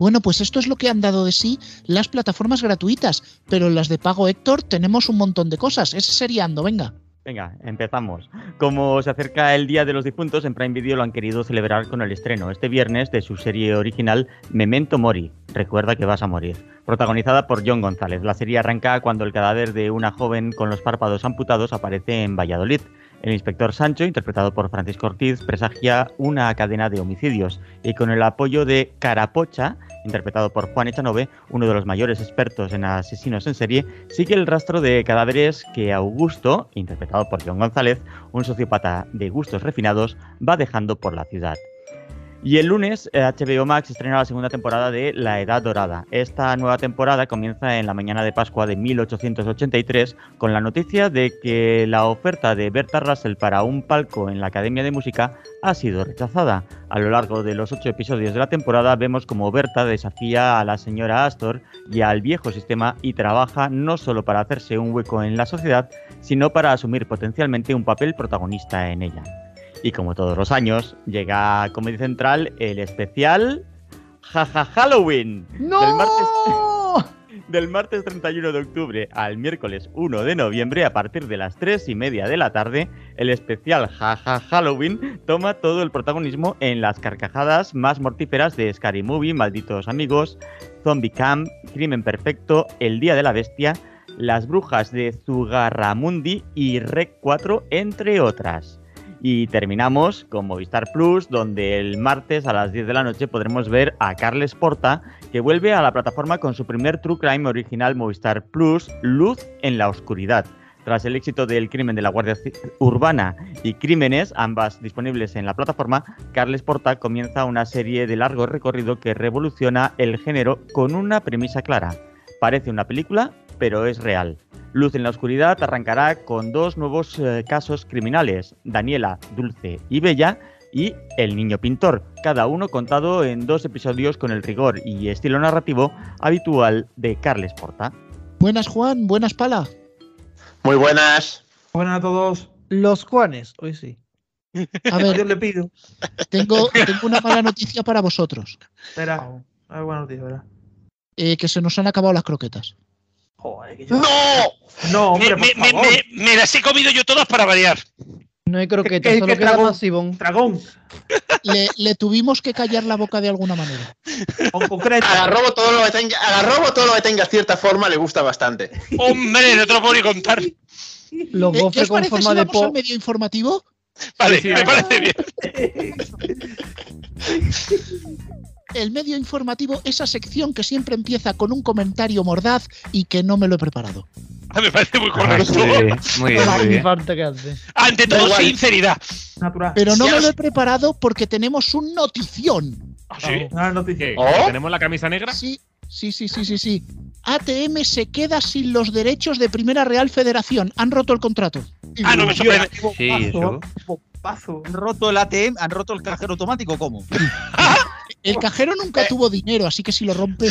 Bueno, pues esto es lo que han dado de sí las plataformas gratuitas, pero las de pago Héctor tenemos un montón de cosas. Ese sería Ando, venga. Venga, empezamos. Como se acerca el Día de los Difuntos, en Prime Video lo han querido celebrar con el estreno este viernes de su serie original Memento Mori, Recuerda que vas a morir, protagonizada por John González. La serie arranca cuando el cadáver de una joven con los párpados amputados aparece en Valladolid. El inspector Sancho, interpretado por Francisco Ortiz, presagia una cadena de homicidios y con el apoyo de Carapocha, interpretado por Juan Echanove, uno de los mayores expertos en asesinos en serie, sigue el rastro de cadáveres que Augusto, interpretado por John González, un sociópata de gustos refinados, va dejando por la ciudad. Y el lunes HBO Max estrena la segunda temporada de La Edad Dorada. Esta nueva temporada comienza en la mañana de Pascua de 1883 con la noticia de que la oferta de Berta Russell para un palco en la Academia de Música ha sido rechazada. A lo largo de los ocho episodios de la temporada vemos como Berta desafía a la señora Astor y al viejo sistema y trabaja no solo para hacerse un hueco en la sociedad, sino para asumir potencialmente un papel protagonista en ella. Y como todos los años, llega a Comedy Central el especial Jaja Halloween. ¡No! Del martes, del martes 31 de octubre al miércoles 1 de noviembre, a partir de las 3 y media de la tarde, el especial Jaja Halloween toma todo el protagonismo en las carcajadas más mortíferas de Scary Movie, Malditos Amigos, Zombie Camp, Crimen Perfecto, El Día de la Bestia, Las Brujas de Zugarramundi y Rec 4, entre otras. Y terminamos con Movistar Plus, donde el martes a las 10 de la noche podremos ver a Carles Porta, que vuelve a la plataforma con su primer True Crime original Movistar Plus, Luz en la Oscuridad. Tras el éxito del crimen de la Guardia Urbana y Crímenes, ambas disponibles en la plataforma, Carles Porta comienza una serie de largo recorrido que revoluciona el género con una premisa clara. Parece una película, pero es real. Luz en la Oscuridad arrancará con dos nuevos eh, casos criminales, Daniela, Dulce y Bella, y El Niño Pintor, cada uno contado en dos episodios con el rigor y estilo narrativo habitual de Carles Porta. Buenas Juan, buenas Pala. Muy buenas. Buenas a todos. Los Juanes, hoy sí. A ver, le pido. tengo, tengo una mala noticia para vosotros, Espera. Buena noticia, ¿verdad? eh, que se nos han acabado las croquetas. Joder, que ¡No! No, Me, hombre, me- por me- favor. me- me las he comido yo todas para variar. No hay croquetas, ¿Qué- solo queda masivón. Dragón. Le, le tuvimos que callar la boca de alguna manera. Con concreto. A la robo todo lo que tenga, a la robo todo lo que tenga cierta forma le gusta bastante. Hombre, no te lo puedo ni contar. Los ¿Qué gofres os con parece si forma de vamos al po. medio informativo? Vale, sí, me parece bien. El medio informativo, esa sección que siempre empieza con un comentario mordaz y que no me lo he preparado. Ah, Me parece muy Ah, correcto. muy bien, muy bien, muy Ni bien. falta que hace. Ante todo, igual. sinceridad. Natural. Pero no Ya me lo he preparado porque tenemos un notición. ¿Ah, sí? ¿Oh? ¿Tenemos la camisa negra? Sí, sí, sí, sí, sí, sí. ATM se queda sin los derechos de Primera Real Federación. Han roto el contrato. Ah, no me sorprende. Sí, eso. ¿Han roto el ATM? ¿Han roto el cajero automático? ¿Cómo? El cajero nunca Eh. tuvo dinero, así que si lo rompe.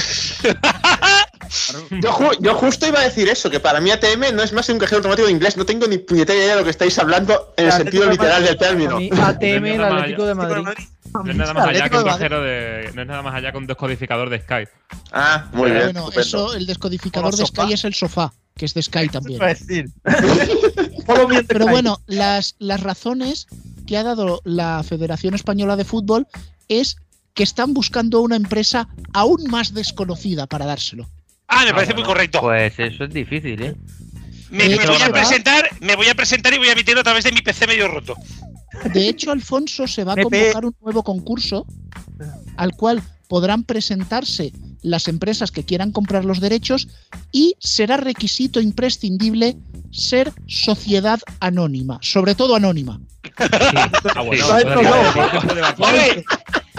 Yo, ju- yo justo iba a decir eso, que para mí ATM no es más que un cajero automático de inglés. No tengo ni puñetera idea de lo que estáis hablando en el Atlético sentido de literal Madrid. del término. ATM, el Atlético de Madrid. No es nada más allá que un de Madrid. cajero de. No es nada más allá que un descodificador de Skype. Ah, muy bien. Bueno, estupendo. eso, el descodificador de. Sky es el sofá, que es de Sky también. Decir. Pero bueno, las, las razones que ha dado la Federación Española de Fútbol es que están buscando una empresa aún más desconocida para dárselo. Ah, me parece muy correcto. Pues eso es difícil, ¿eh? Me, de me hecho, voy a presentar, me voy a presentar y voy a emitirlo a través de mi PC medio roto. De hecho, Alfonso se va a convocar un nuevo concurso al cual podrán presentarse las empresas que quieran comprar los derechos y será requisito imprescindible ser sociedad anónima, sobre todo anónima. Ah, bueno, Sí.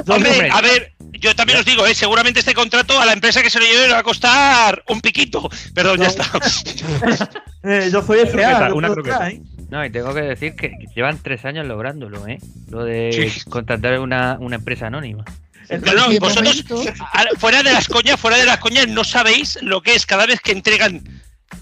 Hombre, a ver, yo también os digo, ¿eh? seguramente este contrato a la empresa que se lo lleve le va a costar un piquito. Perdón, ya está. Eh, yo soy FA. una croqueta. ¿eh? No, y tengo que decir que llevan tres años lográndolo, ¿eh? Lo de Sí. contratar una, una empresa anónima. No, no, vosotros, fuera de las coñas, fuera de las coñas, no sabéis lo que es cada vez que entregan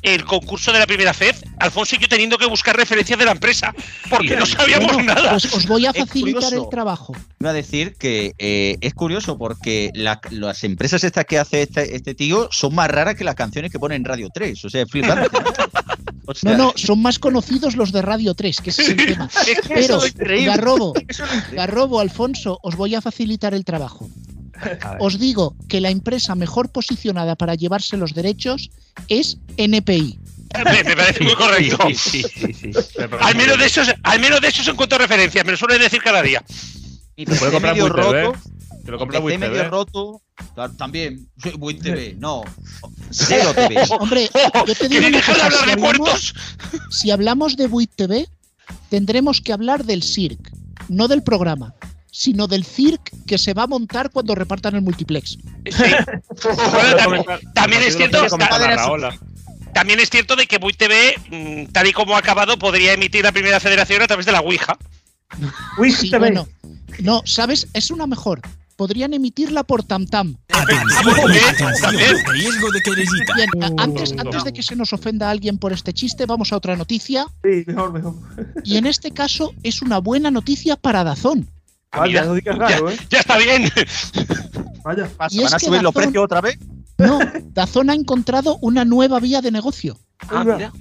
el concurso de la primera FED, Alfonso y yo teniendo que buscar referencias de la empresa, porque no sabíamos Bueno, nada. pues os voy a Es facilitar el trabajo. Iba a decir que eh, es curioso porque la- las empresas estas que hace este, este tío son más raras que las canciones que pone en Radio 3. O sea, es flipante. O sea, No, no, son más conocidos los de Radio 3, que ese es el tema. Pero, Garrobo, Garrobo, Alfonso, os voy a facilitar el trabajo. Os digo que la empresa mejor posicionada para llevarse los derechos es NPI. Me, me parece muy correcto. Sí, sí, sí, sí. Al menos de esos, al menos de esos encuentro referencias, me lo suele decir cada día. mi Te puede comprar medio Buit TV. roto. Te lo compra Buit medio TV. roto. ta- También. Buit TV. No. Cero TV. Hombre, yo te digo ¡Que una deja de cosa, hablar si de hablamos, muertos! si hablamos de Buit TV, tendremos que hablar del CIRC, no del programa, sino del CIRC que se va a montar cuando repartan el multiplex. Sí. Bueno, también, también es cierto, también es cierto de que Buit TV, mm, tal y como ha acabado, podría emitir la primera federación a través de la Ouija. Sí, bueno, no, ¿sabes? Es una mejor. Podrían emitirla por Tam Tam. También. Riesgo de querellita. Bien, a- antes, antes de que se nos ofenda alguien por este chiste, vamos a otra noticia. Sí, mejor, mejor. Y en este caso es una buena noticia para Dazón. Ah, Vaya, no digas raro, ¿eh? Ya está bien. Vaya. ¿Van a subir los precios otra vez? No, Dazón ha encontrado una nueva vía de negocio. Ah, mira.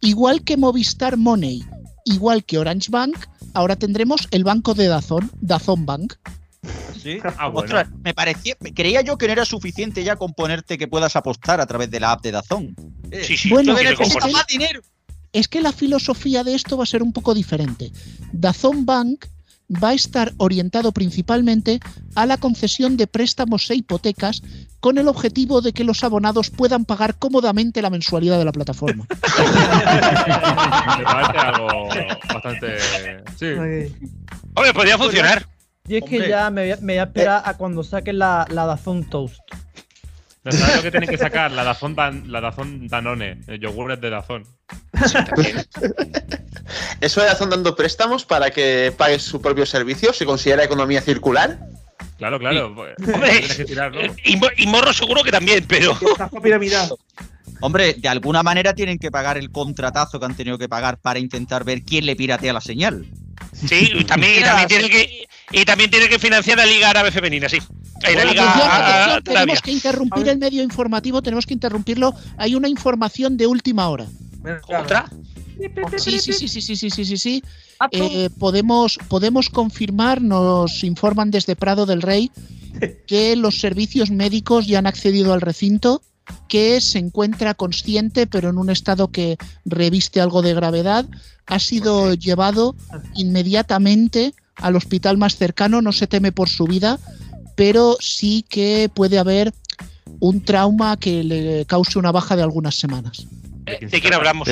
Igual que Movistar Money, igual que Orange Bank, ahora tendremos el banco de Dazón, Dazón Bank. Sí. Ah, bueno. Ostras, me parecía, creía yo que no era suficiente ya con ponerte que puedas apostar a través de la app de Dazón. Eh, Sí, sí, Bueno, más dinero. Es que la filosofía de esto va a ser un poco diferente. Dazón Bank va a estar orientado principalmente a la concesión de préstamos e hipotecas con el objetivo de que los abonados puedan pagar cómodamente la mensualidad de la plataforma. Me parece algo bastante. Sí. Hombre, podría funcionar. Y es que Hombre. ya me voy a, me voy a esperar a cuando saquen la, la Dazón Toast. No sabes lo que tienen que sacar, la Dazón, Dan- la Dazón Danone, el yogur de Dazón. Sí. ¿Eso de Dazón dando préstamos para que pague su propio servicio? ¿Se considera economía circular? Claro, claro. pues, Hombre, tienes que tirar, ¿no? y, Mo- y Morro seguro que también, pero. Hombre, de alguna manera tienen que pagar el contratazo que han tenido que pagar para intentar ver quién le piratea la señal. Sí, y también, y también tiene que. Y también tiene que financiar la Liga Árabe Femenina, sí. Eh, la Liga Atención, Árabe, atención, tenemos que interrumpir el medio informativo, tenemos que interrumpirlo. Hay una información de última hora. ¿Otra? Sí, sí, sí, sí, sí, sí, sí, sí, sí. Eh, podemos, podemos confirmar, nos informan desde Prado del Rey, que los servicios médicos ya han accedido al recinto, que se encuentra consciente, pero en un estado que reviste algo de gravedad. Ha sido llevado inmediatamente al hospital más cercano, no se teme por su vida, pero sí que puede haber un trauma que le cause una baja de algunas semanas. Eh, ¿De quién hablamos?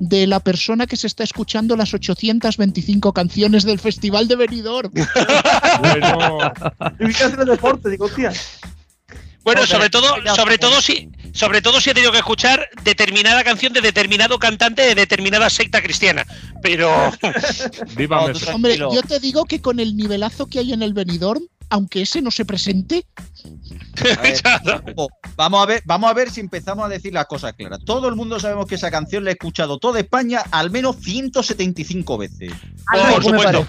De la persona que se está escuchando las 825 canciones del Festival de Benidorm. Bueno, el deporte, digo, hostia. Bueno, sobre todo, sobre todo si, sobre todo si he tenido que escuchar determinada canción de determinado cantante de determinada secta cristiana. Pero viva No. Hombre, yo te digo que con el nivelazo que hay en el Benidorm, aunque ese no se presente, A vamos a ver, vamos a ver si empezamos a decir las cosas claras. Todo el mundo sabemos que esa canción la ha escuchado toda España al menos 175 veces. por supuesto.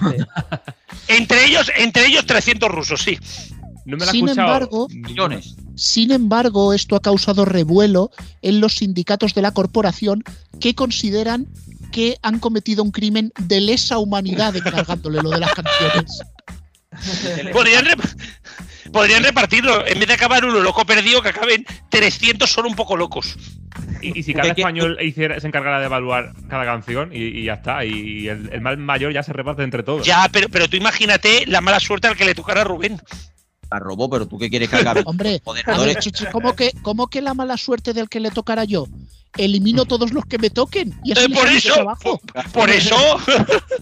Entre ellos, entre ellos 300 rusos, sí. No me la he sin escuchado. embargo, Millones. sin embargo, esto ha causado revuelo en los sindicatos de la corporación que consideran que han cometido un crimen de lesa humanidad encargándole lo de las canciones. Podrían, rep- podrían repartirlo. En vez de acabar uno loco perdido, que acaben 300 solo un poco locos. Y, y si cada ¿Qué- qué- español hiciera, se encargara de evaluar cada canción y, y ya está. Y el, el mal mayor ya se reparte entre todos. Ya, pero, pero tú imagínate la mala suerte al que le tocara a Rubén. La robó, pero tú qué quieres que haga. Hombre, a Moderadores. ver, Chichi, ¿cómo que, ¿cómo que la mala suerte del que le tocara yo? Elimino todos los que me toquen y así Eh, por eso, trabajo. Por eso,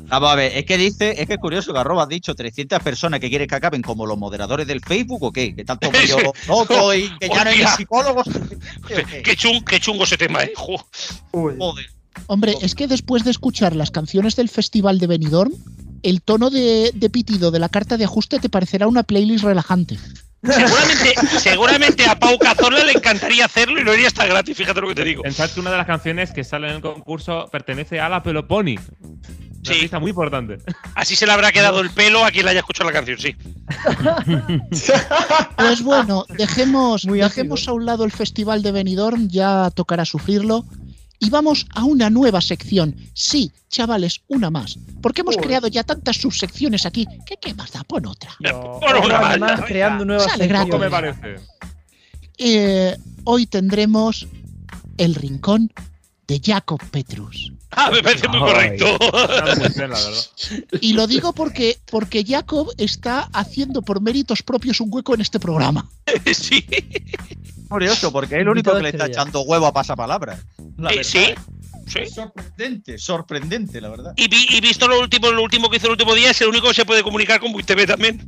Vamos a ver, es que dice, es que es curioso que arroba has dicho 300 personas que quieres que acaben como los moderadores del Facebook o qué, que tanto medio loco y que ya no hay psicólogos. qué, chun- qué chungo ese tema, ¿eh? Joder. Hombre, es que después de escuchar las canciones del Festival de Benidorm, el tono de, de pitido de la carta de ajuste te parecerá una playlist relajante. Seguramente, seguramente a Pau Cazorla le encantaría hacerlo y no iría hasta gratis, fíjate lo que te digo. Pensad que una de las canciones que sale en el concurso pertenece a la Peloponi. Una Sí. muy importante. Así se le habrá quedado el pelo a quien le haya escuchado la canción, sí. Pues bueno, dejemos, Muy dejemos a un lado el Festival de Benidorm, ya tocará sufrirlo. Y vamos a una nueva sección. Sí, chavales, una más. Porque hemos creado ya tantas subsecciones aquí. ¿Qué, qué más da? Pon otra. No, otro una más creando nuevas Sale gratis. Me secciones. parece. Eh, hoy tendremos el rincón de Jacob Petrus. Ah, me parece muy Ay. correcto. Y lo digo porque, porque Jacob está haciendo por méritos propios un hueco en este programa. sí, Curioso, porque es el único que le está echando huevo a pasapalabra. La Eh, verdad. sí, sí. Sorprendente, sorprendente, la verdad. Y, vi- y visto lo último, lo último que hizo el último día, es el único que se puede comunicar con TV también.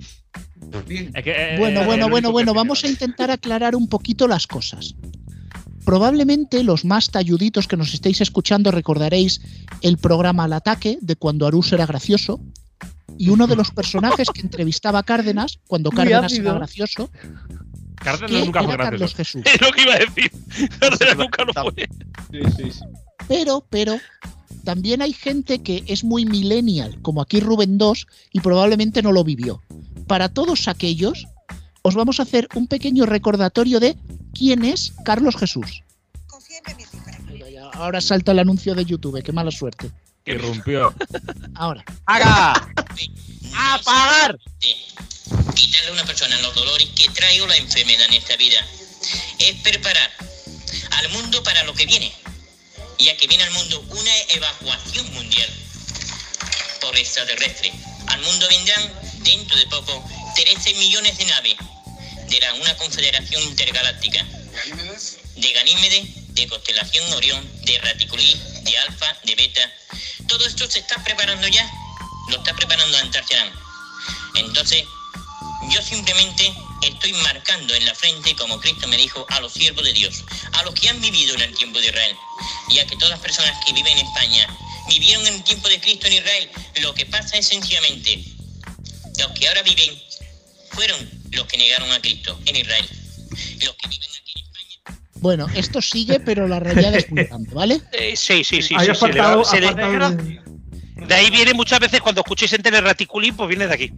Es que, eh, Bueno, bueno, bueno, bueno, vamos a intentar aclarar un poquito las cosas. Probablemente los más talluditos que nos estéis escuchando recordaréis el programa Al Ataque de cuando Arús era gracioso y uno de los personajes que entrevistaba a Cárdenas cuando Cárdenas era gracioso, Cárdenas que nunca fue era Carlos gracioso. Jesús. Es lo que iba a decir. Cárdenas nunca lo fue. Pero, pero, también hay gente que es muy millennial, como aquí Rubén 2, y probablemente no lo vivió. Para todos aquellos, os vamos a hacer un pequeño recordatorio de quién es Carlos Jesús. Ahora salta el anuncio de YouTube, qué mala suerte. Irrumpió. Ahora. ¡Haga! ¡A pagar! Quitarle a una persona los dolores que trae la enfermedad en esta vida. Es preparar al mundo para lo que viene, ya que viene al mundo una evacuación mundial por extraterrestre. Al mundo vendrán dentro de poco 13 millones de naves de la, una confederación intergaláctica. De Ganímedes, de constelación Orión, de Raticulí, de Alfa, de Beta. Todo esto se está preparando ya. Lo está preparando Antarcharán. Entonces, yo simplemente estoy marcando en la frente, como Cristo me dijo, a los siervos de Dios, a los que han vivido en el tiempo de Israel, ya que todas las personas que viven en España vivieron en el tiempo de Cristo en Israel. Lo que pasa es sencillamente, los que ahora viven fueron los que negaron a Cristo en Israel. Los que viven aquí en España. Bueno, esto sigue, pero la rayada es muy grande, ¿vale? Eh, sí, sí, sí. Hay sí, se le va- apartado, se le- apartado de- ahí viene muchas veces cuando escuchéis en Teleraticulí, pues viene de aquí.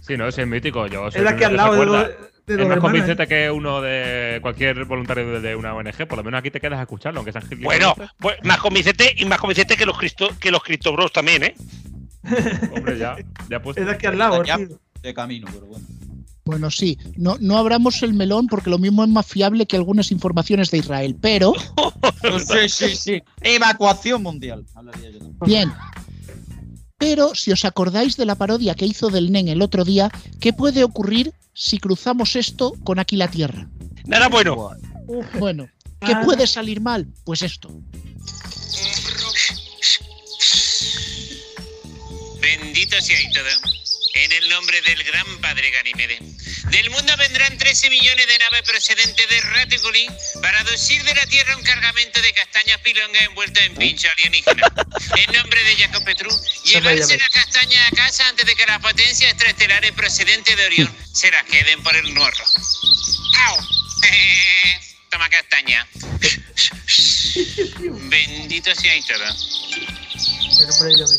Sí, no, ese es mítico. Yo soy Es aquí al lado de, los Es más convincente ¿eh? que uno de cualquier voluntario de, una ONG. Por lo menos aquí te quedas a escucharlo, aunque sean Bueno, pues, más convincente y más convincente que los Cristo, que los Cristo Bros también, ¿eh? Hombre, ya. Ya pues. Es aquí al lado, Ya. De camino, pero bueno. Bueno, sí, no, no abramos el melón porque lo mismo es más fiable que algunas informaciones de Israel, pero Sí, sí, sí. Evacuación mundial. Hablaría yo también. Bien. Pero si os acordáis de la parodia que hizo del NEN el otro día, ¿qué puede ocurrir si cruzamos esto con aquí la Tierra? Nada bueno. Bueno, ¿qué Ah. puede salir mal? Pues esto. Bendito sea y todo. En el nombre del gran padre Ganímedes. Del mundo vendrán 13 millones de naves procedentes de Raticulí para aducir de la Tierra un cargamento de castañas pilongas envueltas en pincho alienígena. En nombre de Jacob Petru, llevarse las castañas a casa antes de que las potencias extraestelares procedentes de Orión se las queden por el morro. ¡Au! Toma castaña. Bendito sea y todo. Ves.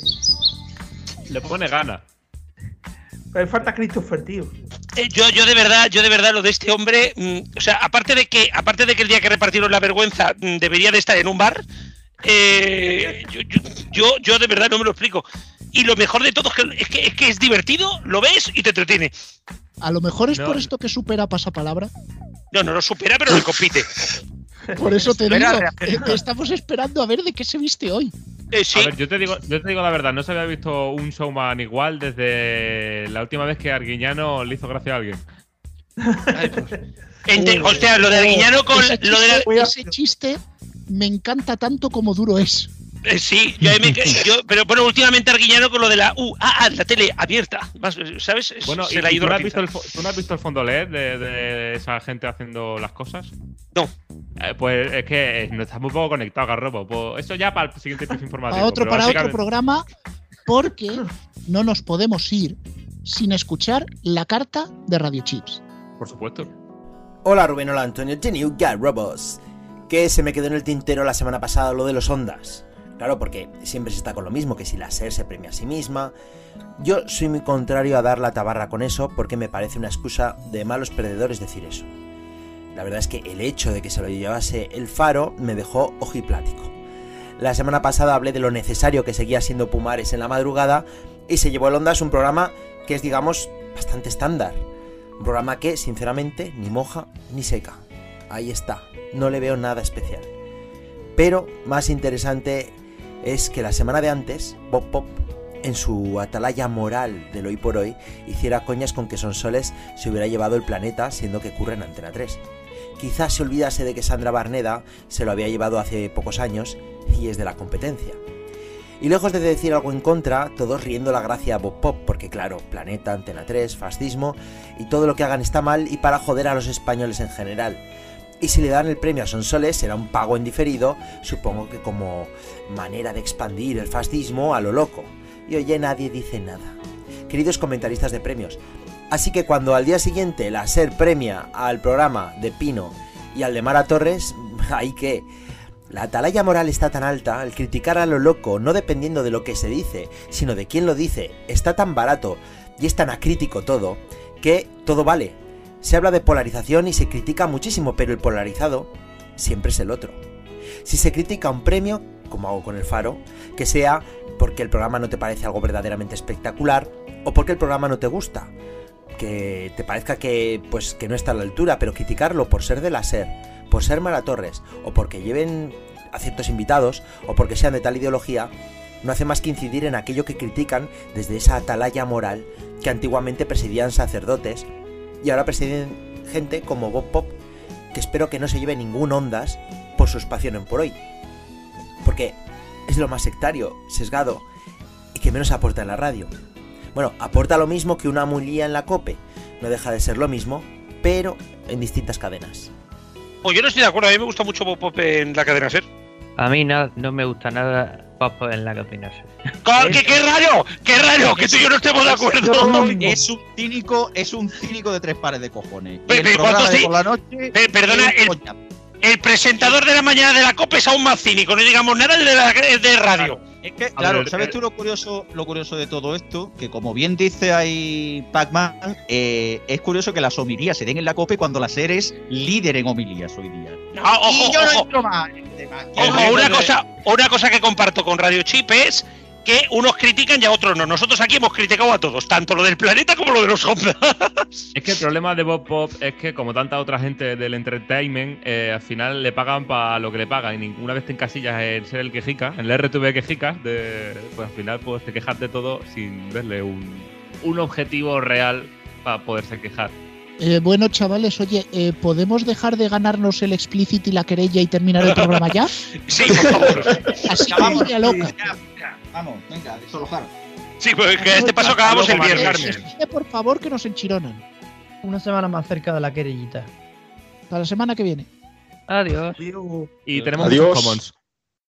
Le pone gana. Pero falta Christopher, tío. Yo, yo de verdad, yo de verdad lo de este hombre, mm, o sea, aparte de que, aparte de que el día que repartieron la vergüenza mm, debería de estar en un bar, eh, yo, yo, yo, yo de verdad no me lo explico. Y lo mejor de todo es que, es que es que es divertido, lo ves y te entretiene. A lo mejor es No. por esto que supera pasapalabra. No, no lo supera, pero le compite. Por eso te digo, eh, estamos esperando a ver de qué se viste hoy. Eh, sí, A ver, yo te digo, yo te digo la verdad, no se había visto un showman igual desde la última vez que Arguiñano le hizo gracia a alguien. Ente- hostia, lo de Arguiñano con ese lo de la- ese chiste me encanta tanto como duro es. Eh, sí, yo, me- yo- pero bueno, últimamente Arguiñano con lo de la uh, ah, ah, la tele abierta, más, ¿sabes? Es- Bueno, se ¿y, le ha ido tú, no la has visto el, tú no has visto el fondo LED de, de esa gente haciendo las cosas? No. Eh, pues es que eh, no estás muy poco conectado, Garrobo. Pues eso ya para el siguiente piso informativo. A otro pero para otro programa, porque no nos podemos ir sin escuchar la carta de Radio Chips. Por supuesto. Hola Rubén, hola Antonio, The New Guy Robots. Que se me quedó en el tintero la semana pasada lo de los ondas. Claro, porque siempre se está con lo mismo, que si la SER se premia a sí misma. Yo soy muy contrario a dar la tabarra con eso porque me parece una excusa de malos perdedores decir eso. La verdad es que el hecho de que se lo llevase el faro me dejó ojiplático. La semana pasada hablé de lo necesario que seguía siendo Pumares en la madrugada y se llevó el Ondas un programa que es, digamos, bastante estándar. Un programa que, sinceramente, ni moja ni seca. Ahí está, no le veo nada especial. Pero más interesante es que la semana de antes, Bob Pop, en su atalaya moral del hoy por hoy, hiciera coñas con que Sonsoles se hubiera llevado el planeta, siendo que ocurre en Antena 3. Quizás se olvidase de que Sandra Barneda se lo había llevado hace pocos años y es de la competencia. Y lejos de decir algo en contra, todos riendo la gracia a Bob Pop, porque claro, Planeta, Antena 3, fascismo, y todo lo que hagan está mal y para joder a los españoles en general. Y si le dan el premio a Sonsoles será un pago en diferido, supongo que como manera de expandir el fascismo a lo loco. Y oye, nadie dice nada. Queridos comentaristas de premios, así que cuando al día siguiente la SER premia al programa de Pino y al de Mara Torres, hay que... La atalaya moral está tan alta, el criticar a lo loco, no dependiendo de lo que se dice, sino de quién lo dice, está tan barato y es tan acrítico todo, que todo vale. Se habla de polarización y se critica muchísimo, pero el polarizado siempre es el otro. Si se critica un premio, como hago con el Faro, que sea porque el programa no te parece algo verdaderamente espectacular o porque el programa no te gusta, que te parezca que pues que no está a la altura, pero criticarlo por ser de la SER, por ser Mara Torres o porque lleven a ciertos invitados o porque sean de tal ideología, no hace más que incidir en aquello que critican desde esa atalaya moral que antiguamente presidían sacerdotes y ahora presiden gente como Bob Pop, que espero que no se lleve ningún ondas por su espacio en por hoy. Porque es lo más sectario, sesgado y que menos aporta en la radio. Bueno, aporta lo mismo que una mulía en la cope, no deja de ser lo mismo, pero en distintas cadenas. Pues yo no estoy de acuerdo, a mí me gusta mucho Bob Pop en la cadena SER. A mí no, no me gusta nada Pop en la cocina. ¡Co- ¡Qué, qué raro! ¡Qué raro! Que tú y yo no estemos de acuerdo. Es un cínico, es un cínico de tres pares de cojones. Y Pe- el pe- programa ¿cuántos de ci- por la noche Pe- perdona, el-. El presentador de la mañana de la COPE es aún más cínico, no digamos nada el de, la, el de radio. Es que, claro, ver, ¿sabes eh, tú lo curioso, lo curioso de todo esto? Que como bien dice ahí Pac-Man, eh, es curioso que las homilías se den en la COPE cuando la SER es líder en homilías hoy día. No, ojo, y yo no ojo, entro más ojo, una cosa, una cosa que comparto con Radio Chip es que unos critican y a otros no. Nosotros aquí hemos criticado a todos, tanto lo del planeta como lo de los ondas. Es que el problema de Bob Pop es que, como tanta otra gente del entertainment, eh, al final le pagan para lo que le pagan. Y ninguna vez te encasillas en ser el quejica, en el RTV quejicas, de, pues al final pues, te quejas de todo sin verle un, un objetivo real para poderse quejar. Eh, bueno, chavales, oye, eh, ¿podemos dejar de ganarnos el explicit y la querella y terminar el programa ya? Sí, por favor. Así que loca. ya, ya, vamos, venga, desalojar. Sí, pues que a este paso acabamos el viernes. Exige, por favor, que nos enchironan. Una semana más cerca de la querellita. Para la semana que viene. Adiós. Y tenemos Adiós. commons.